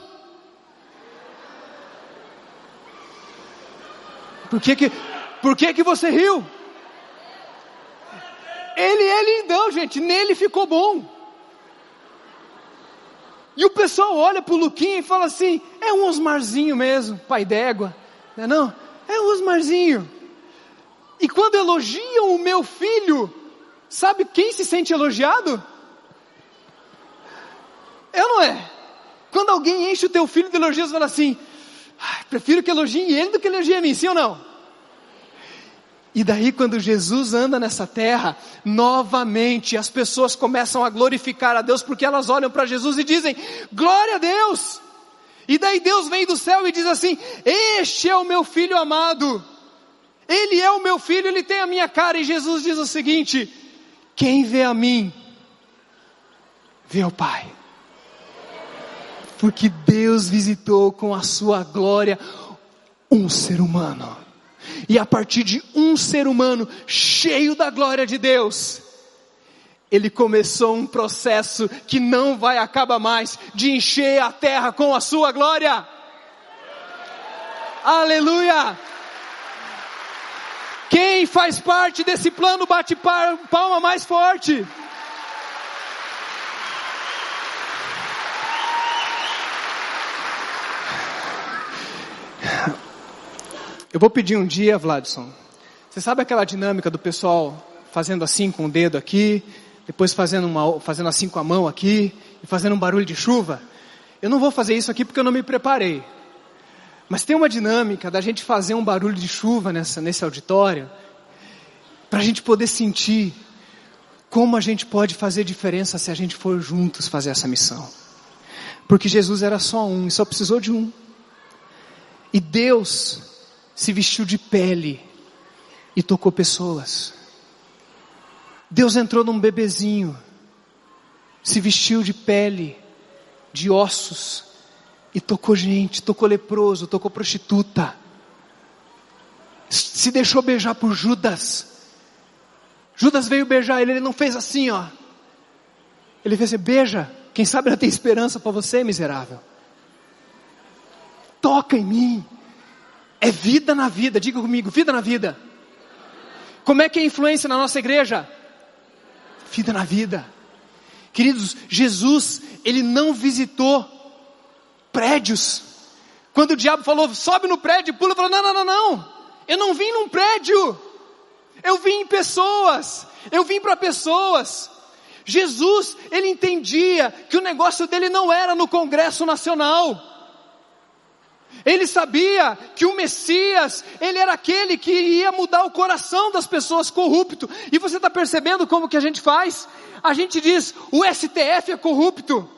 Por que que, por que que você riu? Ele é lindão, gente. Nele ficou bom. E o pessoal olha para o Luquinha e fala assim: é um Osmarzinho mesmo, pai d'égua. Não é não? É um Osmarzinho. E quando elogiam o meu filho, sabe quem se sente elogiado? Eu não é. Quando alguém enche o teu filho de elogios, fala assim: ah, prefiro que elogiem ele do que elogiem a mim, sim ou não? E daí, quando Jesus anda nessa terra, novamente as pessoas começam a glorificar a Deus, porque elas olham para Jesus e dizem: Glória a Deus! E daí Deus vem do céu e diz assim: Este é o meu filho amado ele é o meu filho, ele tem a minha cara. E Jesus diz o seguinte: quem vê a mim, vê o Pai. Porque Deus visitou com a sua glória um ser humano. E a partir de um ser humano cheio da glória de Deus, Ele começou um processo que não vai acabar mais de encher a terra com a sua glória. Aleluia! Quem faz parte desse plano bate palma mais forte. Eu vou pedir um dia, Vladson. Você sabe aquela dinâmica do pessoal fazendo assim com o dedo aqui, depois fazendo, uma, fazendo assim com a mão aqui, e fazendo um barulho de chuva? Eu não vou fazer isso aqui porque eu não me preparei. Mas tem uma dinâmica da gente fazer um barulho de chuva nessa, nesse auditório, para a gente poder sentir como a gente pode fazer diferença se a gente for juntos fazer essa missão. Porque Jesus era só um e só precisou de um. E Deus se vestiu de pele e tocou pessoas. Deus entrou num bebezinho, se vestiu de pele, de ossos, e tocou gente, tocou leproso, tocou prostituta, se deixou beijar por Judas. Judas veio beijar ele, ele não fez assim, ó. Ele fez assim, beija, quem sabe ela tem esperança para você, miserável. Toca em mim. É vida na vida, diga comigo, vida na vida. Como é que é influência na nossa igreja? Vida na vida. Queridos, Jesus, ele não visitou prédios. Quando o diabo falou, sobe no prédio, pula, falou, não, não, não, não. Eu não vim num prédio. Eu vim em pessoas. Eu vim para pessoas. Jesus, ele entendia que o negócio dele não era no Congresso Nacional. Ele sabia que o Messias, ele era aquele que ia mudar o coração das pessoas corrupto. E você está percebendo como que a gente faz? A gente diz, o STF é corrupto.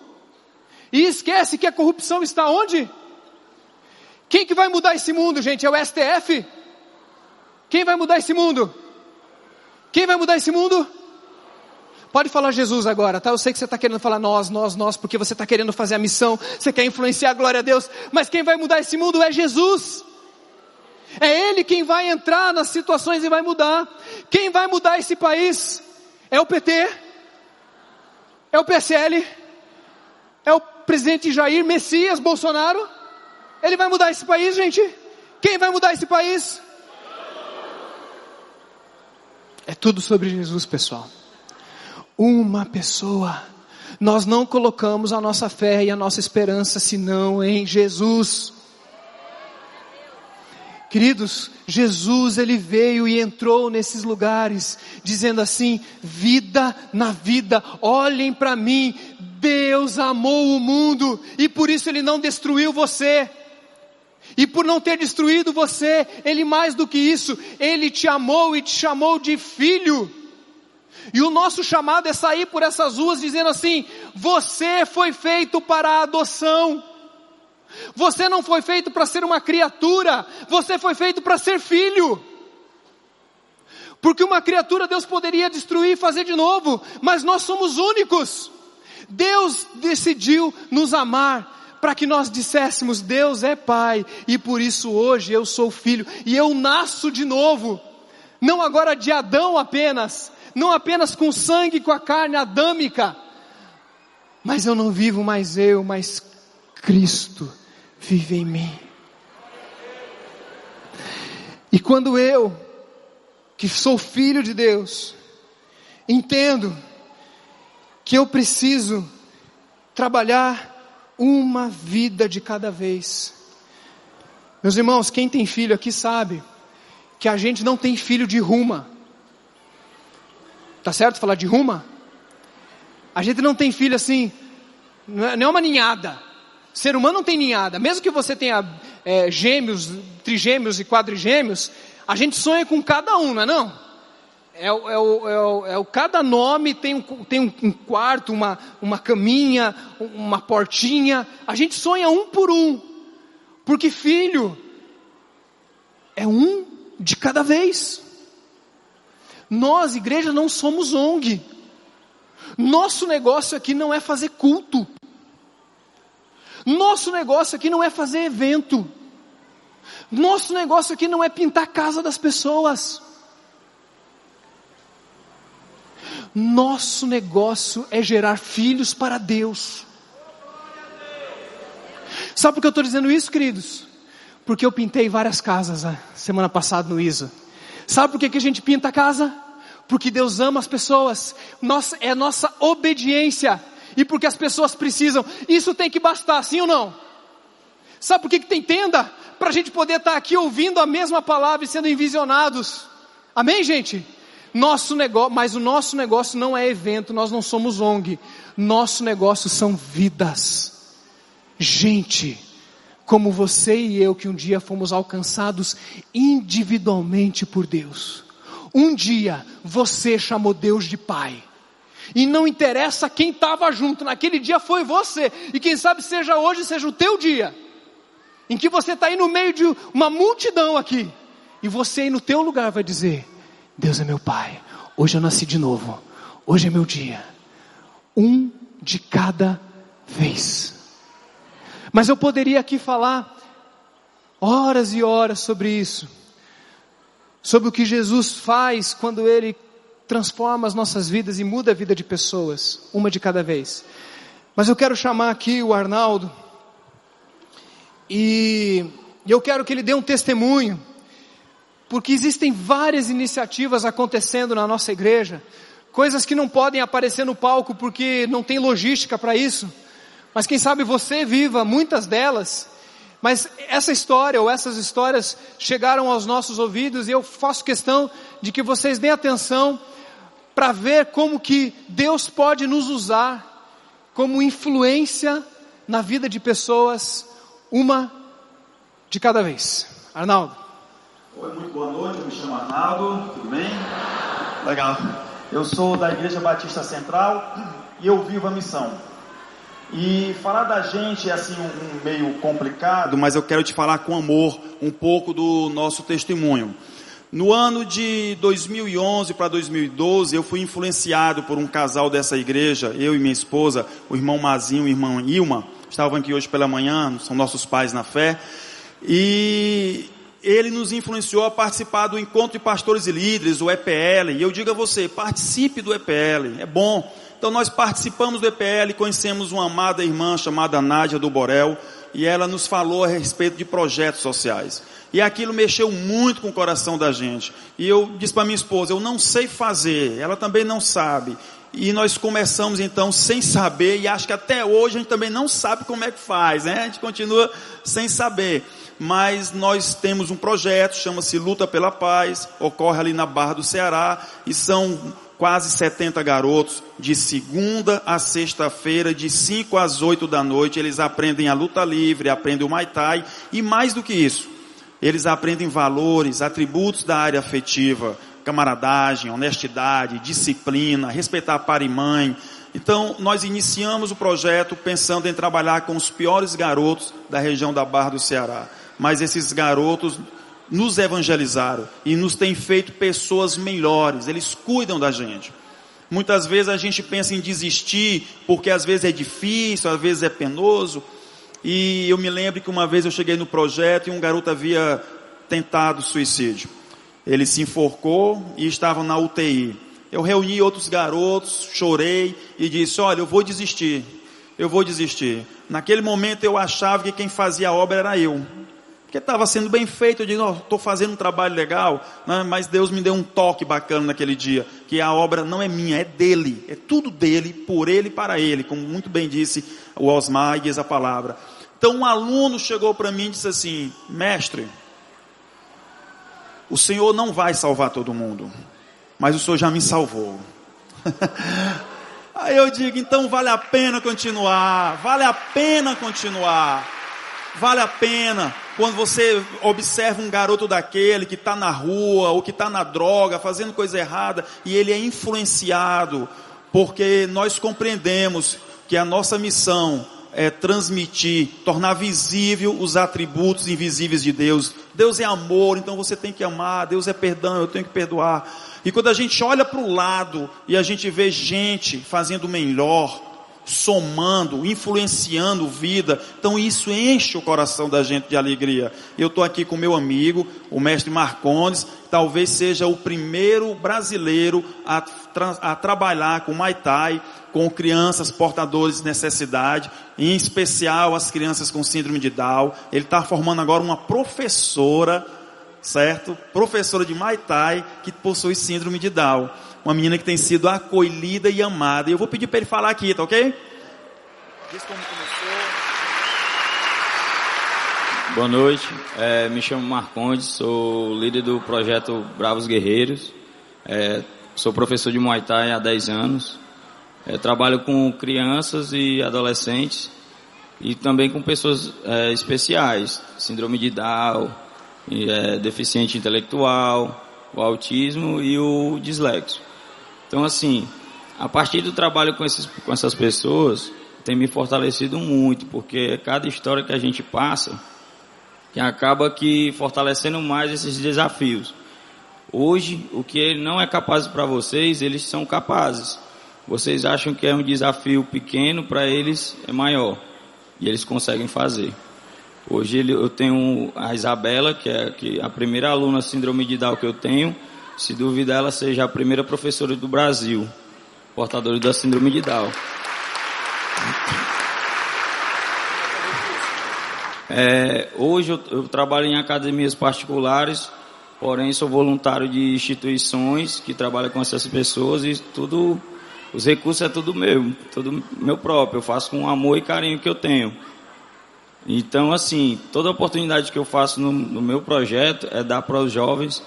E esquece que a corrupção está onde? Quem que vai mudar esse mundo, gente? É o STF? Quem vai mudar esse mundo? Quem vai mudar esse mundo? Pode falar Jesus agora, tá? Eu sei que você está querendo falar nós, nós, nós, porque você está querendo fazer a missão, você quer influenciar a glória a Deus, mas quem vai mudar esse mundo é Jesus. É Ele quem vai entrar nas situações e vai mudar. Quem vai mudar esse país é o PT, é o PSL, é o presidente Jair Messias Bolsonaro. Ele vai mudar esse país, gente? Quem vai mudar esse país? É tudo sobre Jesus, pessoal uma pessoa. Nós não colocamos a nossa fé e a nossa esperança senão em Jesus. Queridos, Jesus ele veio e entrou nesses lugares, dizendo assim: vida na vida, olhem para mim, Deus amou o mundo e por isso ele não destruiu você. E por não ter destruído você, ele mais do que isso, ele te amou e te chamou de filho. E o nosso chamado é sair por essas ruas dizendo assim: você foi feito para a adoção. Você não foi feito para ser uma criatura, você foi feito para ser filho. Porque uma criatura Deus poderia destruir e fazer de novo, mas nós somos únicos. Deus decidiu nos amar para que nós disséssemos: Deus é Pai, e por isso hoje eu sou filho, e eu nasço de novo, não agora de Adão apenas, não apenas com sangue, com a carne adâmica, mas eu não vivo mais eu, mas Cristo vive em mim. E quando eu, que sou filho de Deus, entendo que eu preciso trabalhar uma vida de cada vez. Meus irmãos, quem tem filho aqui sabe que a gente não tem filho de ruma. Tá certo falar de ruma? A gente não tem filho assim, não é, é uma ninhada. Ser humano não tem ninhada. Mesmo que você tenha é, gêmeos, trigêmeos e quadrigêmeos, a gente sonha com cada um, não é não? É, é, é, é o, cada nome tem, um, tem um quarto, uma, uma caminha, uma portinha. A gente sonha um por um. Porque filho é um de cada vez. Nós, igreja, não somos ONG. Nosso negócio aqui não é fazer culto. Nosso negócio aqui não é fazer evento. Nosso negócio aqui não é pintar a casa das pessoas. Nosso negócio é gerar filhos para Deus. Sabe por que eu estou dizendo isso, queridos? Porque eu pintei várias casas a semana passada no ISA. Sabe por que, que a gente pinta a casa? Porque Deus ama as pessoas. Nossa, é nossa obediência. E porque as pessoas precisam. Isso tem que bastar, sim ou não? Sabe por que, que tem tenda? Para a gente poder estar tá aqui ouvindo a mesma palavra e sendo envisionados. Amém, gente? Nosso negócio, mas o nosso negócio não é evento, nós não somos ONG. Nosso negócio são vidas. Gente, como você e eu que um dia fomos alcançados individualmente por Deus. Um dia você chamou Deus de Pai. E não interessa quem estava junto, naquele dia foi você. E quem sabe seja hoje, seja o teu dia. Em que você está aí no meio de uma multidão aqui. E você aí no teu lugar vai dizer: Deus é meu Pai. Hoje eu nasci de novo. Hoje é meu dia. Um de cada vez. Mas eu poderia aqui falar horas e horas sobre isso. Sobre o que Jesus faz quando Ele transforma as nossas vidas e muda a vida de pessoas, uma de cada vez. Mas eu quero chamar aqui o Arnaldo e eu quero que ele dê um testemunho porque existem várias iniciativas acontecendo na nossa igreja, coisas que não podem aparecer no palco porque não tem logística para isso, mas quem sabe você viva muitas delas. Mas essa história ou essas histórias chegaram aos nossos ouvidos e eu faço questão de que vocês deem atenção para ver como que Deus pode nos usar como influência na vida de pessoas, uma de cada vez. Arnaldo. Oi, muito boa noite, eu me chamo Arnaldo, tudo bem? Legal. Eu sou da Igreja Batista Central e eu vivo a missão. E falar da gente é assim um, meio complicado, mas eu quero te falar com amor um pouco do nosso testemunho. No ano de 2011 para 2012, eu fui influenciado por um casal dessa igreja, eu e minha esposa, o irmão Mazinho e o irmão Ilma, estavam aqui hoje pela manhã, são nossos pais na fé. E ele nos influenciou a participar do Encontro de Pastores e Líderes, o EPL. E eu digo a você, participe do EPL, é bom. Então nós participamos do EPL, conhecemos uma amada irmã chamada Nádia do Borel, e ela nos falou a respeito de projetos sociais. E aquilo mexeu muito com o coração da gente. E eu disse para minha esposa, eu não sei fazer, ela também não sabe. E nós começamos então sem saber, e acho que até hoje a gente também não sabe como é que faz, né? A gente continua sem saber mas nós temos um projeto, chama-se Luta pela Paz, ocorre ali na Barra do Ceará, e são quase 70 garotos, de segunda a sexta-feira, de 5 às 8 da noite, eles aprendem a luta livre, aprendem o Muay Thai, e mais do que isso, eles aprendem valores, atributos da área afetiva, camaradagem, honestidade, disciplina, respeitar pai e mãe. Então, nós iniciamos o projeto pensando em trabalhar com os piores garotos da região da Barra do Ceará mas esses garotos nos evangelizaram e nos têm feito pessoas melhores, eles cuidam da gente. Muitas vezes a gente pensa em desistir, porque às vezes é difícil, às vezes é penoso. E eu me lembro que uma vez eu cheguei no projeto e um garoto havia tentado suicídio. Ele se enforcou e estava na UTI. Eu reuni outros garotos, chorei e disse: Olha, eu vou desistir. Eu vou desistir. Naquele momento eu achava que quem fazia a obra era eu porque estava sendo bem feito, eu digo, estou fazendo um trabalho legal, né? mas Deus me deu um toque bacana naquele dia, que a obra não é minha, é dele, é tudo dele, por ele e para ele, como muito bem disse o Osmar e a palavra. Então um aluno chegou para mim e disse assim, mestre, o Senhor não vai salvar todo mundo, mas o Senhor já me salvou. Aí eu digo, então vale a pena continuar, vale a pena continuar, vale a pena quando você observa um garoto daquele que está na rua ou que está na droga, fazendo coisa errada, e ele é influenciado, porque nós compreendemos que a nossa missão é transmitir, tornar visível os atributos invisíveis de Deus. Deus é amor, então você tem que amar, Deus é perdão, eu tenho que perdoar. E quando a gente olha para o lado e a gente vê gente fazendo melhor, somando, influenciando vida. Então isso enche o coração da gente de alegria. Eu estou aqui com meu amigo, o mestre Marcondes, talvez seja o primeiro brasileiro a, a trabalhar com Muay Thai, com crianças portadores de necessidade, em especial as crianças com síndrome de Down. Ele está formando agora uma professora, certo? Professora de Muay Thai que possui síndrome de Down uma menina que tem sido acolhida e amada. E eu vou pedir para ele falar aqui, tá ok? Diz como começou. Boa noite, é, me chamo Marcondes, sou líder do projeto Bravos Guerreiros, é, sou professor de Muay Thai há 10 anos, é, trabalho com crianças e adolescentes e também com pessoas é, especiais, síndrome de Down, e, é, deficiente intelectual, o autismo e o dislexo. Então, assim, a partir do trabalho com, esses, com essas pessoas, tem me fortalecido muito, porque cada história que a gente passa, que acaba que fortalecendo mais esses desafios. Hoje, o que ele não é capaz para vocês, eles são capazes. Vocês acham que é um desafio pequeno, para eles é maior. E eles conseguem fazer. Hoje eu tenho a Isabela, que é a primeira aluna síndrome de Down que eu tenho, se duvidar, ela seja a primeira professora do Brasil, portadora da síndrome de Down. É, hoje eu, eu, trabalho em academias particulares, porém sou voluntário de instituições que trabalham com essas pessoas e tudo, os recursos é tudo meu, tudo meu próprio. Eu faço com amor e carinho que eu tenho. Então, assim, toda oportunidade que eu faço no, no meu projeto é dar para os jovens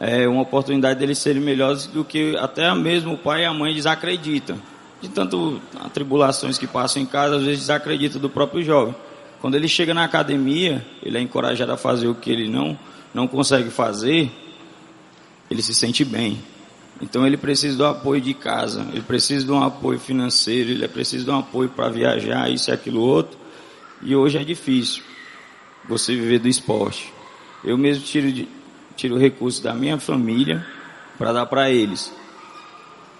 é uma oportunidade deles serem melhores do que até mesmo o pai e a mãe desacreditam. De tanto tribulações que passam em casa, às vezes desacredita do próprio jovem. Quando ele chega na academia, ele é encorajado a fazer o que ele não, não consegue fazer, ele se sente bem. Então ele precisa do apoio de casa, ele precisa de um apoio financeiro, ele precisa de um apoio para viajar, isso e aquilo outro. E hoje é difícil você viver do esporte. Eu mesmo tiro de, tiro recursos da minha família para dar para eles.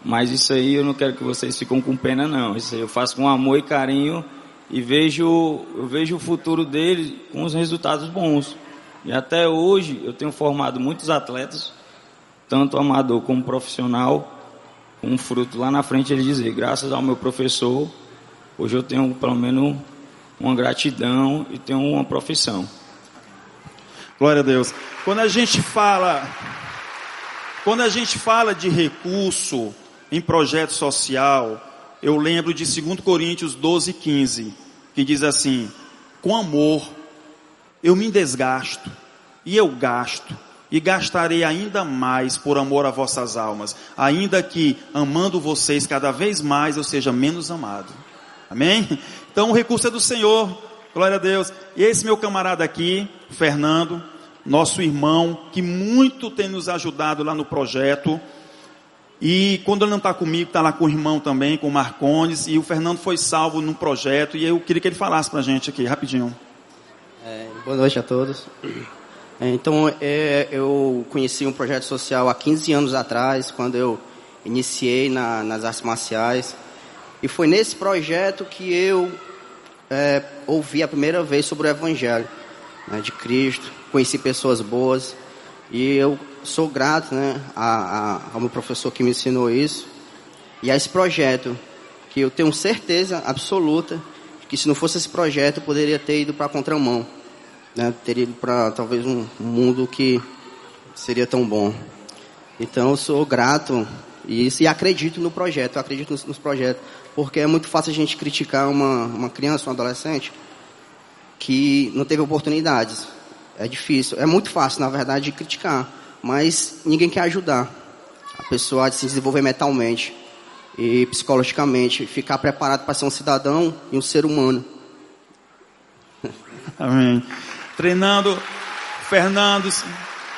Mas isso aí eu não quero que vocês fiquem com pena não. Isso aí eu faço com amor e carinho e vejo eu vejo o futuro deles com os resultados bons. E até hoje eu tenho formado muitos atletas, tanto amador como profissional, com um fruto lá na frente ele dizer, graças ao meu professor, hoje eu tenho pelo menos uma gratidão e tenho uma profissão. Glória a Deus. Quando a gente fala, quando a gente fala de recurso em projeto social, eu lembro de 2 Coríntios 12, 15, que diz assim: com amor eu me desgasto e eu gasto e gastarei ainda mais por amor a vossas almas, ainda que amando vocês cada vez mais eu seja menos amado. Amém? Então o recurso é do Senhor. Glória a Deus. E esse meu camarada aqui, Fernando, nosso irmão, que muito tem nos ajudado lá no projeto. E quando ele não está comigo, está lá com o irmão também, com o Marcones. E o Fernando foi salvo no projeto. E eu queria que ele falasse para a gente aqui, rapidinho. É, boa noite a todos. É, então, é, eu conheci um projeto social há 15 anos atrás, quando eu iniciei na, nas artes marciais. E foi nesse projeto que eu é, ouvi a primeira vez sobre o Evangelho né, de Cristo, conheci pessoas boas e eu sou grato né, a, a, ao meu professor que me ensinou isso e a esse projeto que eu tenho certeza absoluta que se não fosse esse projeto eu poderia ter ido para a contramão, né, teria ido para talvez um mundo que seria tão bom. Então eu sou grato e, e acredito no projeto, acredito nos, nos projetos, porque é muito fácil a gente criticar uma, uma criança, um adolescente que não teve oportunidades. É difícil, é muito fácil, na verdade, de criticar, mas ninguém quer ajudar a pessoa a se desenvolver mentalmente e psicologicamente, ficar preparado para ser um cidadão e um ser humano. Amém. Treinando, Fernando,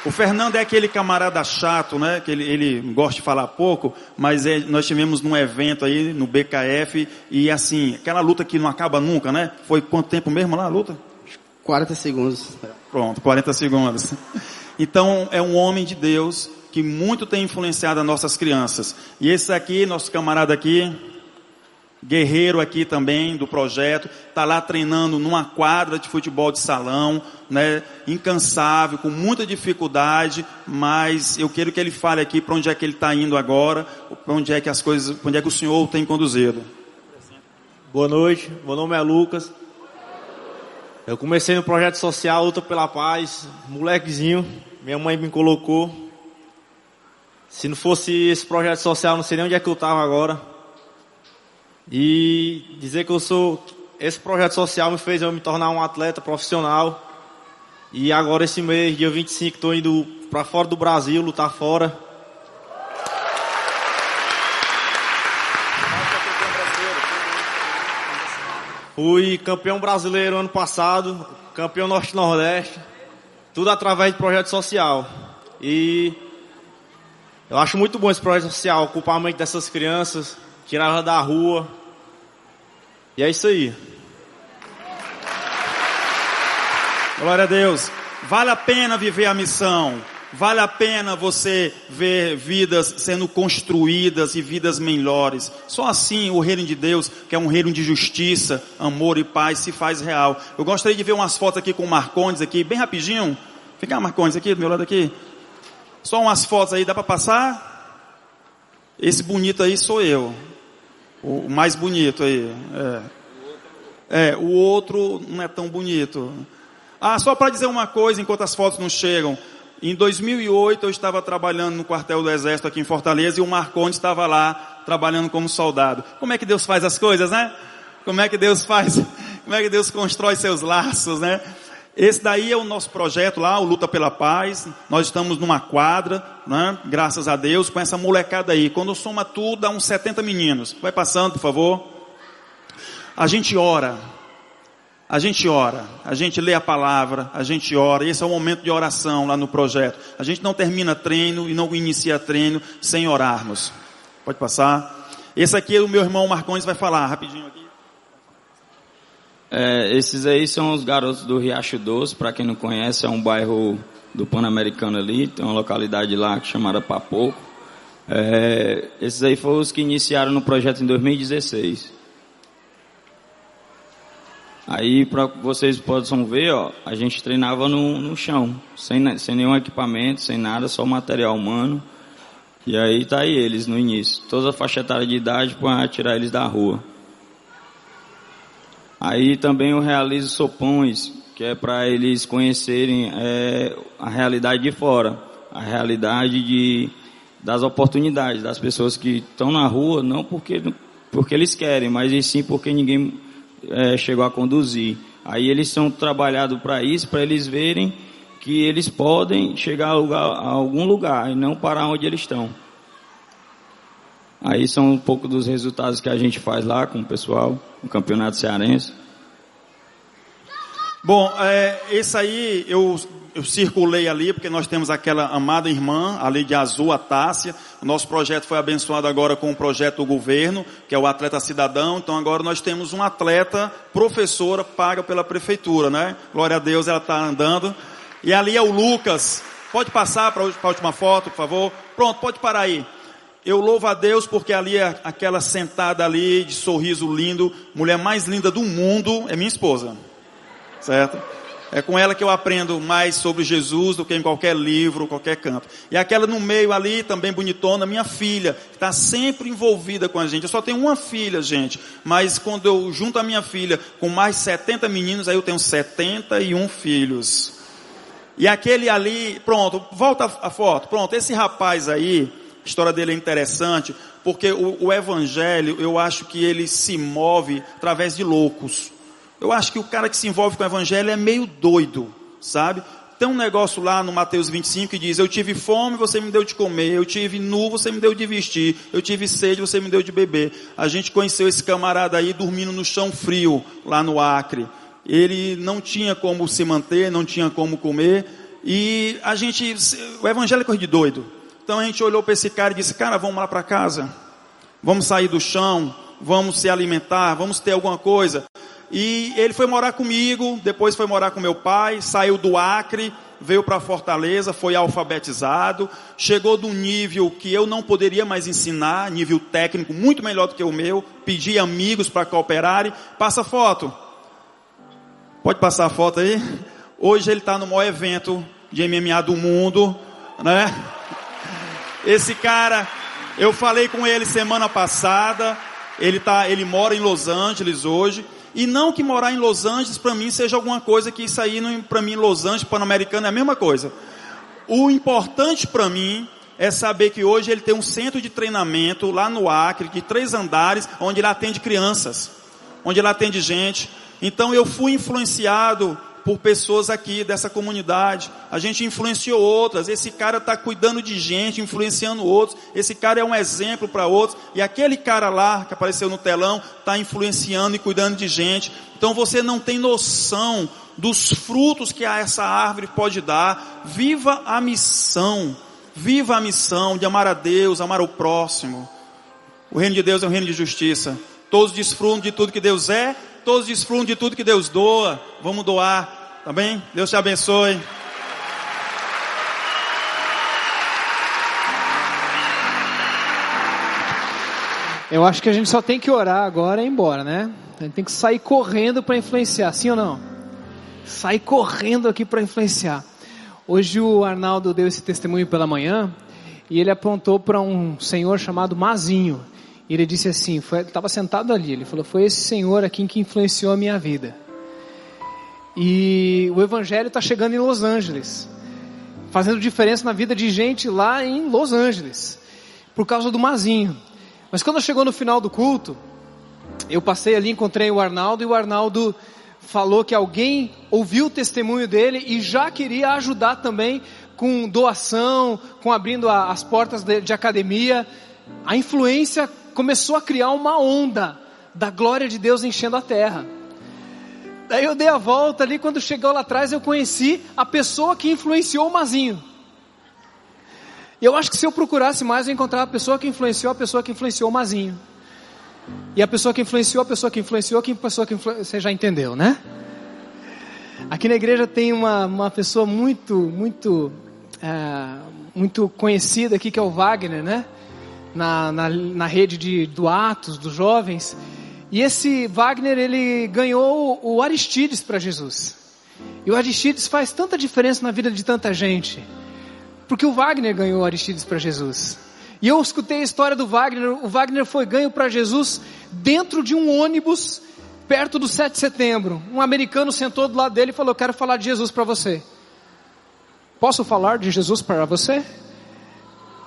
o Fernando é aquele camarada chato, né? Que ele, ele gosta de falar pouco, mas é, nós tivemos num evento aí no BKF e assim, aquela luta que não acaba nunca, né? Foi quanto tempo mesmo lá a luta? 40 segundos. Pronto, 40 segundos. Então é um homem de Deus que muito tem influenciado as nossas crianças. E esse aqui, nosso camarada aqui, guerreiro aqui também do projeto, está lá treinando numa quadra de futebol de salão, né, incansável, com muita dificuldade, mas eu quero que ele fale aqui para onde é que ele está indo agora, para onde é que as coisas, onde é que o Senhor tem conduzido. Boa noite, meu nome é Lucas. Eu comecei no projeto social Luta pela Paz, molequezinho, minha mãe me colocou. Se não fosse esse projeto social, não sei nem onde é que eu estava agora. E dizer que eu sou. Esse projeto social me fez eu me tornar um atleta profissional. E agora, esse mês, dia 25, estou indo para fora do Brasil, lutar fora. Fui campeão brasileiro ano passado, campeão norte-nordeste, tudo através de projeto social. E eu acho muito bom esse projeto social, ocupar a mente dessas crianças, tirar ela da rua. E é isso aí. Glória a Deus. Vale a pena viver a missão. Vale a pena você ver vidas sendo construídas e vidas melhores. Só assim o reino de Deus, que é um reino de justiça, amor e paz, se faz real. Eu gostaria de ver umas fotos aqui com o Marcondes aqui, bem rapidinho. Fica Marcondes aqui do meu lado aqui. Só umas fotos aí, dá para passar? Esse bonito aí sou eu. O mais bonito aí. É. é, o outro não é tão bonito. Ah, só para dizer uma coisa, enquanto as fotos não chegam. Em 2008 eu estava trabalhando no quartel do Exército aqui em Fortaleza e o Marcondes estava lá trabalhando como soldado. Como é que Deus faz as coisas, né? Como é que Deus faz? Como é que Deus constrói seus laços, né? Esse daí é o nosso projeto lá, o Luta pela Paz. Nós estamos numa quadra, né? graças a Deus, com essa molecada aí. Quando soma tudo, dá uns 70 meninos. Vai passando, por favor. A gente ora. A gente ora, a gente lê a palavra, a gente ora. Esse é o momento de oração lá no projeto. A gente não termina treino e não inicia treino sem orarmos. Pode passar. Esse aqui o meu irmão Marcones vai falar rapidinho aqui. É, esses aí são os garotos do Riacho Doce, para quem não conhece, é um bairro do Pan-Americano ali, tem uma localidade lá chamada Papoco. É, esses aí foram os que iniciaram no projeto em 2016. Aí, para vocês possam ver, ó, a gente treinava no, no chão, sem, sem nenhum equipamento, sem nada, só material humano. E aí tá aí eles no início, toda a faixa etária de idade para tirar eles da rua. Aí também eu realizo sopões, que é para eles conhecerem é, a realidade de fora, a realidade de, das oportunidades, das pessoas que estão na rua, não porque, porque eles querem, mas sim porque ninguém é, chegou a conduzir. Aí eles são trabalhados para isso, para eles verem que eles podem chegar a, lugar, a, algum lugar e não parar onde eles estão. Aí são um pouco dos resultados que a gente faz lá com o pessoal, no campeonato cearense. Bom, é, esse aí eu, eu circulei ali, porque nós temos aquela amada irmã, ali de azul, a Tássia. Nosso projeto foi abençoado agora com o projeto do governo, que é o Atleta Cidadão. Então agora nós temos um atleta, professora, paga pela prefeitura, né? Glória a Deus, ela está andando. E ali é o Lucas. Pode passar para a última foto, por favor. Pronto, pode parar aí. Eu louvo a Deus porque ali é aquela sentada ali, de sorriso lindo, mulher mais linda do mundo, é minha esposa certo? É com ela que eu aprendo mais sobre Jesus do que em qualquer livro, qualquer canto. E aquela no meio ali, também bonitona, minha filha, que está sempre envolvida com a gente. Eu só tenho uma filha, gente. Mas quando eu junto a minha filha com mais 70 meninos, aí eu tenho 71 filhos. E aquele ali, pronto, volta a foto. Pronto, esse rapaz aí, a história dele é interessante, porque o, o evangelho, eu acho que ele se move através de loucos. Eu acho que o cara que se envolve com o evangelho é meio doido, sabe? Tem um negócio lá no Mateus 25 que diz: Eu tive fome, você me deu de comer. Eu tive nu, você me deu de vestir. Eu tive sede, você me deu de beber. A gente conheceu esse camarada aí dormindo no chão frio, lá no Acre. Ele não tinha como se manter, não tinha como comer. E a gente, o evangelho é coisa de doido. Então a gente olhou para esse cara e disse: Cara, vamos lá para casa. Vamos sair do chão, vamos se alimentar, vamos ter alguma coisa. E ele foi morar comigo, depois foi morar com meu pai, saiu do Acre, veio para Fortaleza, foi alfabetizado, chegou de um nível que eu não poderia mais ensinar, nível técnico muito melhor do que o meu, pedi amigos para cooperarem. Passa foto. Pode passar a foto aí? Hoje ele está no maior evento de MMA do mundo, né? Esse cara, eu falei com ele semana passada, ele tá, ele mora em Los Angeles hoje. E não que morar em Los Angeles para mim seja alguma coisa que isso aí para mim Los Angeles Pan-Americano é a mesma coisa. O importante para mim é saber que hoje ele tem um centro de treinamento lá no Acre de três andares, onde ele atende crianças, onde ele atende gente. Então eu fui influenciado por pessoas aqui dessa comunidade. A gente influenciou outras. Esse cara está cuidando de gente, influenciando outros. Esse cara é um exemplo para outros. E aquele cara lá que apareceu no telão está influenciando e cuidando de gente. Então você não tem noção dos frutos que essa árvore pode dar. Viva a missão. Viva a missão de amar a Deus, amar o próximo. O reino de Deus é um reino de justiça. Todos desfrutam de tudo que Deus é todos desfrutam de tudo que Deus doa. Vamos doar, tá bem? Deus te abençoe. Eu acho que a gente só tem que orar agora e ir embora, né? A gente tem que sair correndo para influenciar, sim ou não? Sair correndo aqui para influenciar. Hoje o Arnaldo deu esse testemunho pela manhã e ele apontou para um senhor chamado Mazinho. E ele disse assim, estava sentado ali, ele falou, foi esse Senhor aqui que influenciou a minha vida. E o Evangelho está chegando em Los Angeles, fazendo diferença na vida de gente lá em Los Angeles, por causa do Mazinho. Mas quando chegou no final do culto, eu passei ali, encontrei o Arnaldo, e o Arnaldo falou que alguém ouviu o testemunho dele e já queria ajudar também com doação, com abrindo as portas de, de academia. A influência começou a criar uma onda da glória de Deus enchendo a terra. Daí eu dei a volta ali, quando chegou lá atrás, eu conheci a pessoa que influenciou o Mazinho. Eu acho que se eu procurasse mais, eu encontrava a pessoa que influenciou a pessoa que influenciou o Mazinho. E a pessoa que influenciou, a pessoa que influenciou, a pessoa que influenciou, você já entendeu, né? Aqui na igreja tem uma, uma pessoa muito, muito, é, muito conhecida aqui, que é o Wagner, né? Na, na, na rede de, do Atos, dos jovens. E esse Wagner, ele ganhou o Aristides para Jesus. E o Aristides faz tanta diferença na vida de tanta gente. Porque o Wagner ganhou o Aristides para Jesus. E eu escutei a história do Wagner. O Wagner foi ganho para Jesus dentro de um ônibus perto do 7 de setembro. Um americano sentou do lado dele e falou: Quero falar de Jesus para você. Posso falar de Jesus para você?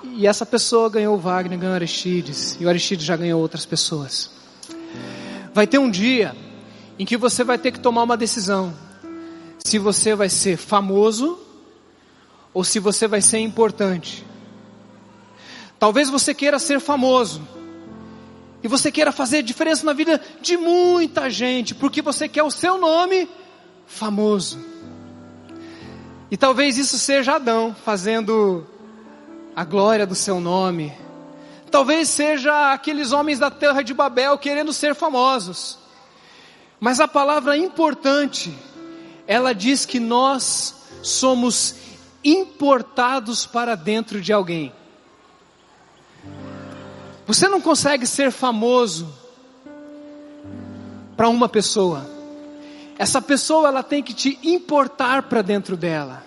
E essa pessoa ganhou o Wagner, ganhou o Aristides, e o Aristides já ganhou outras pessoas. Vai ter um dia em que você vai ter que tomar uma decisão: se você vai ser famoso ou se você vai ser importante. Talvez você queira ser famoso. E você queira fazer diferença na vida de muita gente, porque você quer o seu nome famoso. E talvez isso seja Adão fazendo a glória do seu nome. Talvez seja aqueles homens da terra de Babel querendo ser famosos. Mas a palavra importante, ela diz que nós somos importados para dentro de alguém. Você não consegue ser famoso para uma pessoa. Essa pessoa ela tem que te importar para dentro dela.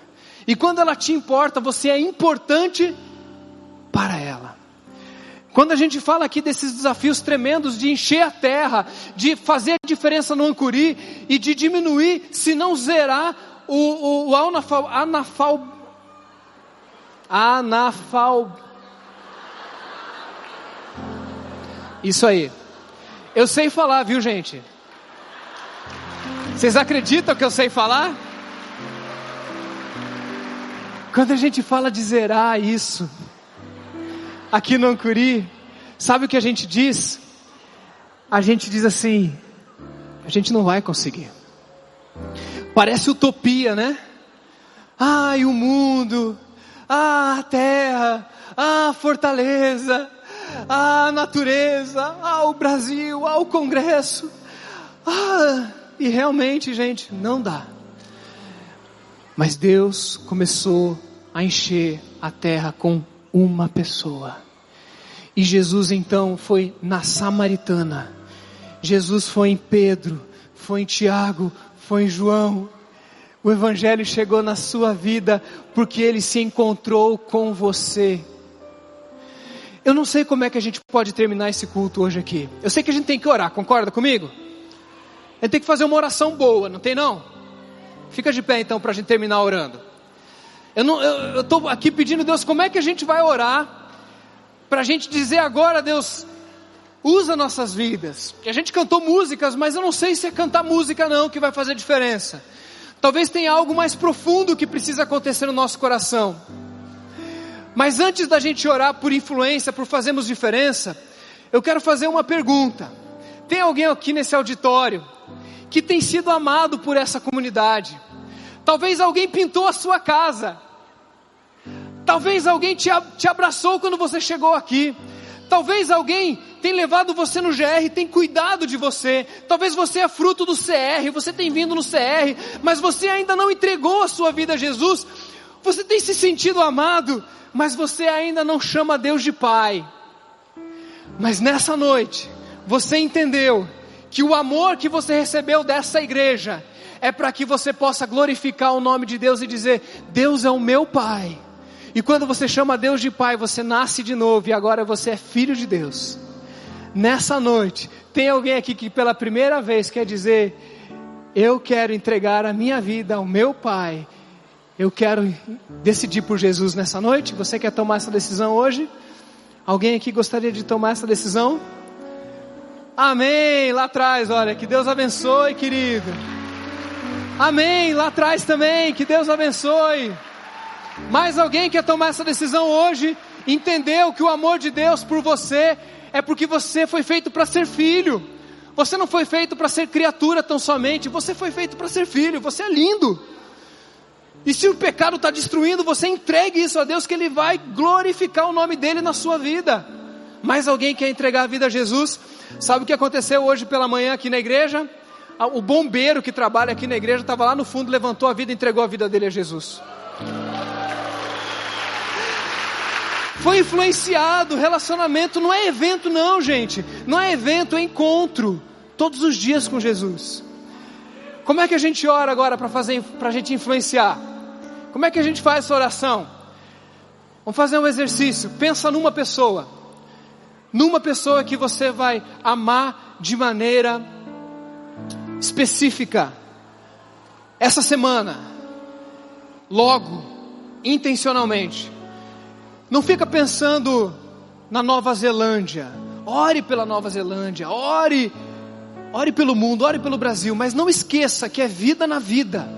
E quando ela te importa, você é importante para ela. Quando a gente fala aqui desses desafios tremendos de encher a terra, de fazer a diferença no Ancuri e de diminuir, se não zerar, o, o, o anafal, anafal, anafal. Isso aí. Eu sei falar, viu gente? Vocês acreditam que eu sei falar? Quando a gente fala de zerar isso, aqui no Ancuri, sabe o que a gente diz? A gente diz assim: a gente não vai conseguir. Parece utopia, né? Ai, o mundo, ah, a terra, ah, a fortaleza, ah, a natureza, ah, o Brasil, ah, o Congresso. Ah, E realmente, gente, não dá. Mas Deus começou a encher a terra com uma pessoa. E Jesus então foi na Samaritana. Jesus foi em Pedro, foi em Tiago, foi em João. O Evangelho chegou na sua vida porque ele se encontrou com você. Eu não sei como é que a gente pode terminar esse culto hoje aqui. Eu sei que a gente tem que orar, concorda comigo? A gente tem que fazer uma oração boa, não tem não? Fica de pé então para a gente terminar orando. Eu estou aqui pedindo a Deus como é que a gente vai orar para a gente dizer agora, Deus, usa nossas vidas. A gente cantou músicas, mas eu não sei se é cantar música não que vai fazer diferença. Talvez tenha algo mais profundo que precisa acontecer no nosso coração. Mas antes da gente orar por influência, por fazermos diferença, eu quero fazer uma pergunta. Tem alguém aqui nesse auditório que tem sido amado por essa comunidade? Talvez alguém pintou a sua casa. Talvez alguém te, te abraçou quando você chegou aqui. Talvez alguém tenha levado você no GR, tem cuidado de você. Talvez você é fruto do CR, você tem vindo no CR, mas você ainda não entregou a sua vida a Jesus. Você tem se sentido amado, mas você ainda não chama Deus de Pai. Mas nessa noite, você entendeu que o amor que você recebeu dessa igreja é para que você possa glorificar o nome de Deus e dizer: Deus é o meu Pai. E quando você chama Deus de Pai, você nasce de novo e agora você é filho de Deus. Nessa noite, tem alguém aqui que pela primeira vez quer dizer: Eu quero entregar a minha vida ao meu Pai. Eu quero decidir por Jesus nessa noite. Você quer tomar essa decisão hoje? Alguém aqui gostaria de tomar essa decisão? Amém. Lá atrás, olha, que Deus abençoe, querido. Amém. Lá atrás também, que Deus abençoe. Mais alguém quer tomar essa decisão hoje? Entendeu que o amor de Deus por você é porque você foi feito para ser filho. Você não foi feito para ser criatura tão somente, você foi feito para ser filho. Você é lindo. E se o pecado está destruindo, você entregue isso a Deus, que Ele vai glorificar o nome dEle na sua vida. Mais alguém quer entregar a vida a Jesus? Sabe o que aconteceu hoje pela manhã aqui na igreja? O bombeiro que trabalha aqui na igreja estava lá no fundo, levantou a vida e entregou a vida dele a Jesus. Foi influenciado, relacionamento não é evento não, gente. Não é evento, é encontro. Todos os dias com Jesus. Como é que a gente ora agora para fazer para a gente influenciar? Como é que a gente faz essa oração? Vamos fazer um exercício. Pensa numa pessoa numa pessoa que você vai amar de maneira específica. Essa semana, logo, intencionalmente. Não fica pensando na Nova Zelândia. Ore pela Nova Zelândia, ore, ore pelo mundo, ore pelo Brasil, mas não esqueça que é vida na vida.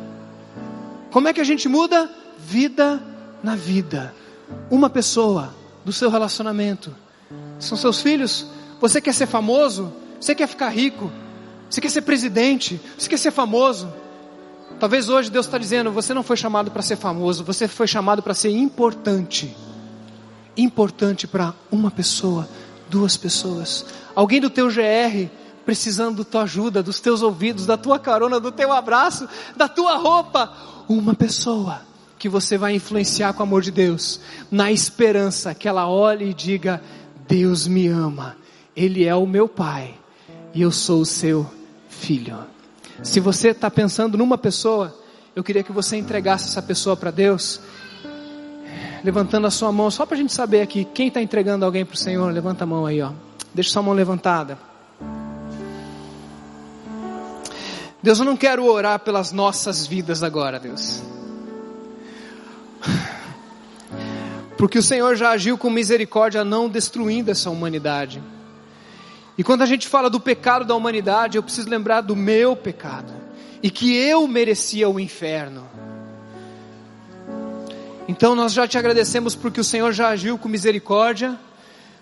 Como é que a gente muda? Vida na vida. Uma pessoa do seu relacionamento são seus filhos? Você quer ser famoso? Você quer ficar rico? Você quer ser presidente? Você quer ser famoso? Talvez hoje Deus está dizendo: você não foi chamado para ser famoso, você foi chamado para ser importante. Importante para uma pessoa, duas pessoas. Alguém do teu GR precisando da tua ajuda, dos teus ouvidos, da tua carona, do teu abraço, da tua roupa. Uma pessoa que você vai influenciar com o amor de Deus, na esperança que ela olhe e diga: Deus me ama, Ele é o meu Pai e eu sou o seu filho. Se você está pensando numa pessoa, eu queria que você entregasse essa pessoa para Deus, levantando a sua mão, só para a gente saber aqui, quem está entregando alguém para o Senhor, levanta a mão aí, ó. Deixa sua mão levantada. Deus, eu não quero orar pelas nossas vidas agora, Deus. Porque o Senhor já agiu com misericórdia, não destruindo essa humanidade. E quando a gente fala do pecado da humanidade, eu preciso lembrar do meu pecado. E que eu merecia o inferno. Então nós já te agradecemos porque o Senhor já agiu com misericórdia,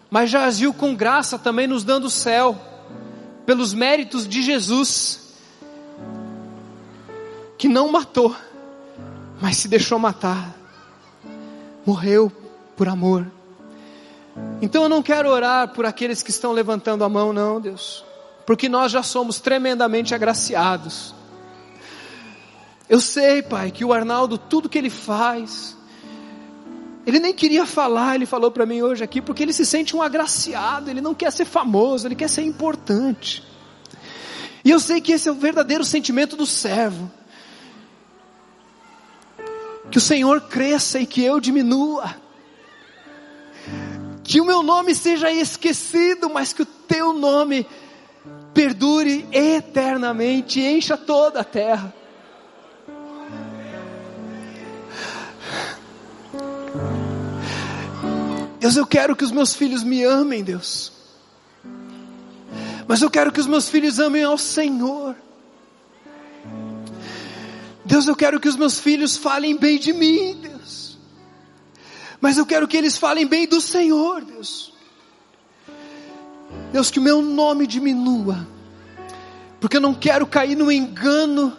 mas já agiu com graça também nos dando o céu, pelos méritos de Jesus, que não matou, mas se deixou matar, morreu por amor. Então eu não quero orar por aqueles que estão levantando a mão, não, Deus. porque nós já somos tremendamente agraciados. Eu sei, Pai, que o Arnaldo, tudo que ele faz, ele nem queria falar, ele falou para mim hoje aqui, porque ele se sente um agraciado, ele não quer ser famoso, ele quer ser importante. E eu sei que esse é o verdadeiro sentimento do servo. Que o Senhor cresça e que eu diminua. Que o meu nome seja esquecido, mas que o teu nome perdure eternamente, encha toda a terra. Deus, eu quero que os meus filhos me amem, Deus. Mas eu quero que os meus filhos amem ao Senhor. Deus, eu quero que os meus filhos falem bem de mim, Deus. Mas eu quero que eles falem bem do Senhor, Deus. Deus, que o meu nome diminua. Porque eu não quero cair no engano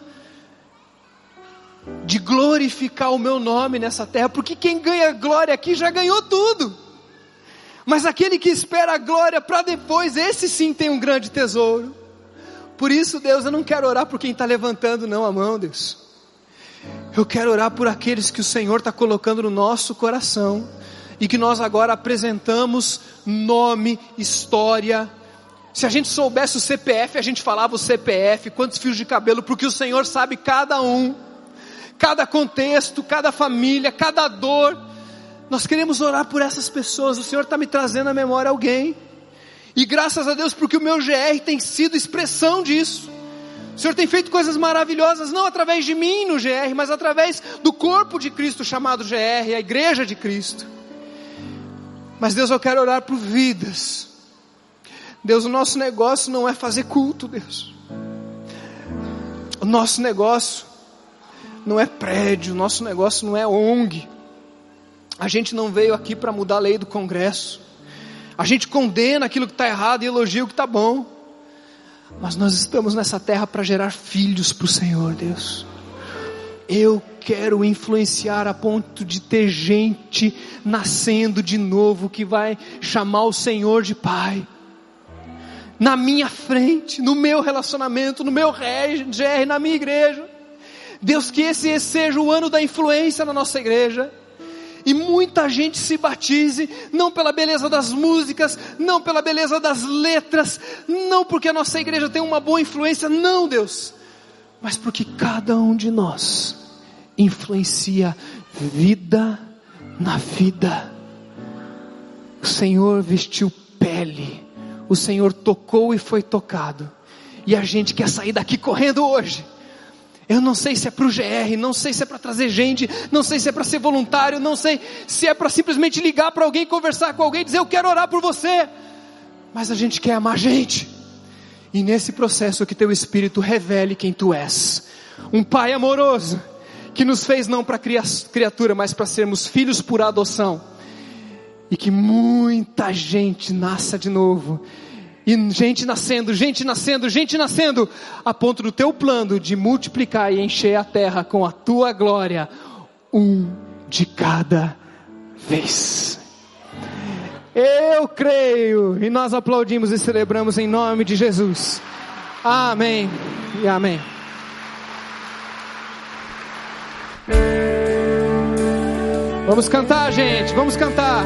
de glorificar o meu nome nessa terra, porque quem ganha glória aqui já ganhou tudo. Mas aquele que espera a glória para depois, esse sim tem um grande tesouro. Por isso, Deus, eu não quero orar por quem está levantando não a mão, Deus. Eu quero orar por aqueles que o Senhor está colocando no nosso coração e que nós agora apresentamos nome, história. Se a gente soubesse o CPF, a gente falava o CPF, quantos fios de cabelo, porque o Senhor sabe cada um, cada contexto, cada família, cada dor. Nós queremos orar por essas pessoas. O Senhor está me trazendo à memória alguém. E graças a Deus, porque o meu GR tem sido expressão disso. O Senhor tem feito coisas maravilhosas, não através de mim no GR, mas através do corpo de Cristo chamado GR, a igreja de Cristo. Mas Deus, eu quero orar por vidas. Deus, o nosso negócio não é fazer culto, Deus. O nosso negócio não é prédio, o nosso negócio não é ONG. A gente não veio aqui para mudar a lei do Congresso. A gente condena aquilo que está errado e elogia o que está bom. Mas nós estamos nessa terra para gerar filhos para o Senhor, Deus. Eu quero influenciar a ponto de ter gente nascendo de novo que vai chamar o Senhor de Pai. Na minha frente, no meu relacionamento, no meu GR, na minha igreja. Deus, que esse seja o ano da influência na nossa igreja e muita gente se batize, não pela beleza das músicas, não pela beleza das letras, não porque a nossa igreja tem uma boa influência, não, Deus, mas porque cada um de nós influencia vida na vida. O Senhor vestiu pele, o Senhor tocou e foi tocado, e a gente quer sair daqui correndo hoje eu não sei se é para o GR, não sei se é para trazer gente, não sei se é para ser voluntário, não sei se é para simplesmente ligar para alguém, conversar com alguém, dizer eu quero orar por você. Mas a gente quer amar gente. E nesse processo que teu Espírito revele quem tu és. Um Pai amoroso, que nos fez não para criatura, mas para sermos filhos por adoção. E que muita gente nasça de novo e gente nascendo, gente nascendo, gente nascendo, a ponto do teu plano de multiplicar e encher a terra com a tua glória, um de cada vez. Eu creio, e nós aplaudimos e celebramos em nome de Jesus. Amém e amém. Vamos cantar, gente, vamos cantar.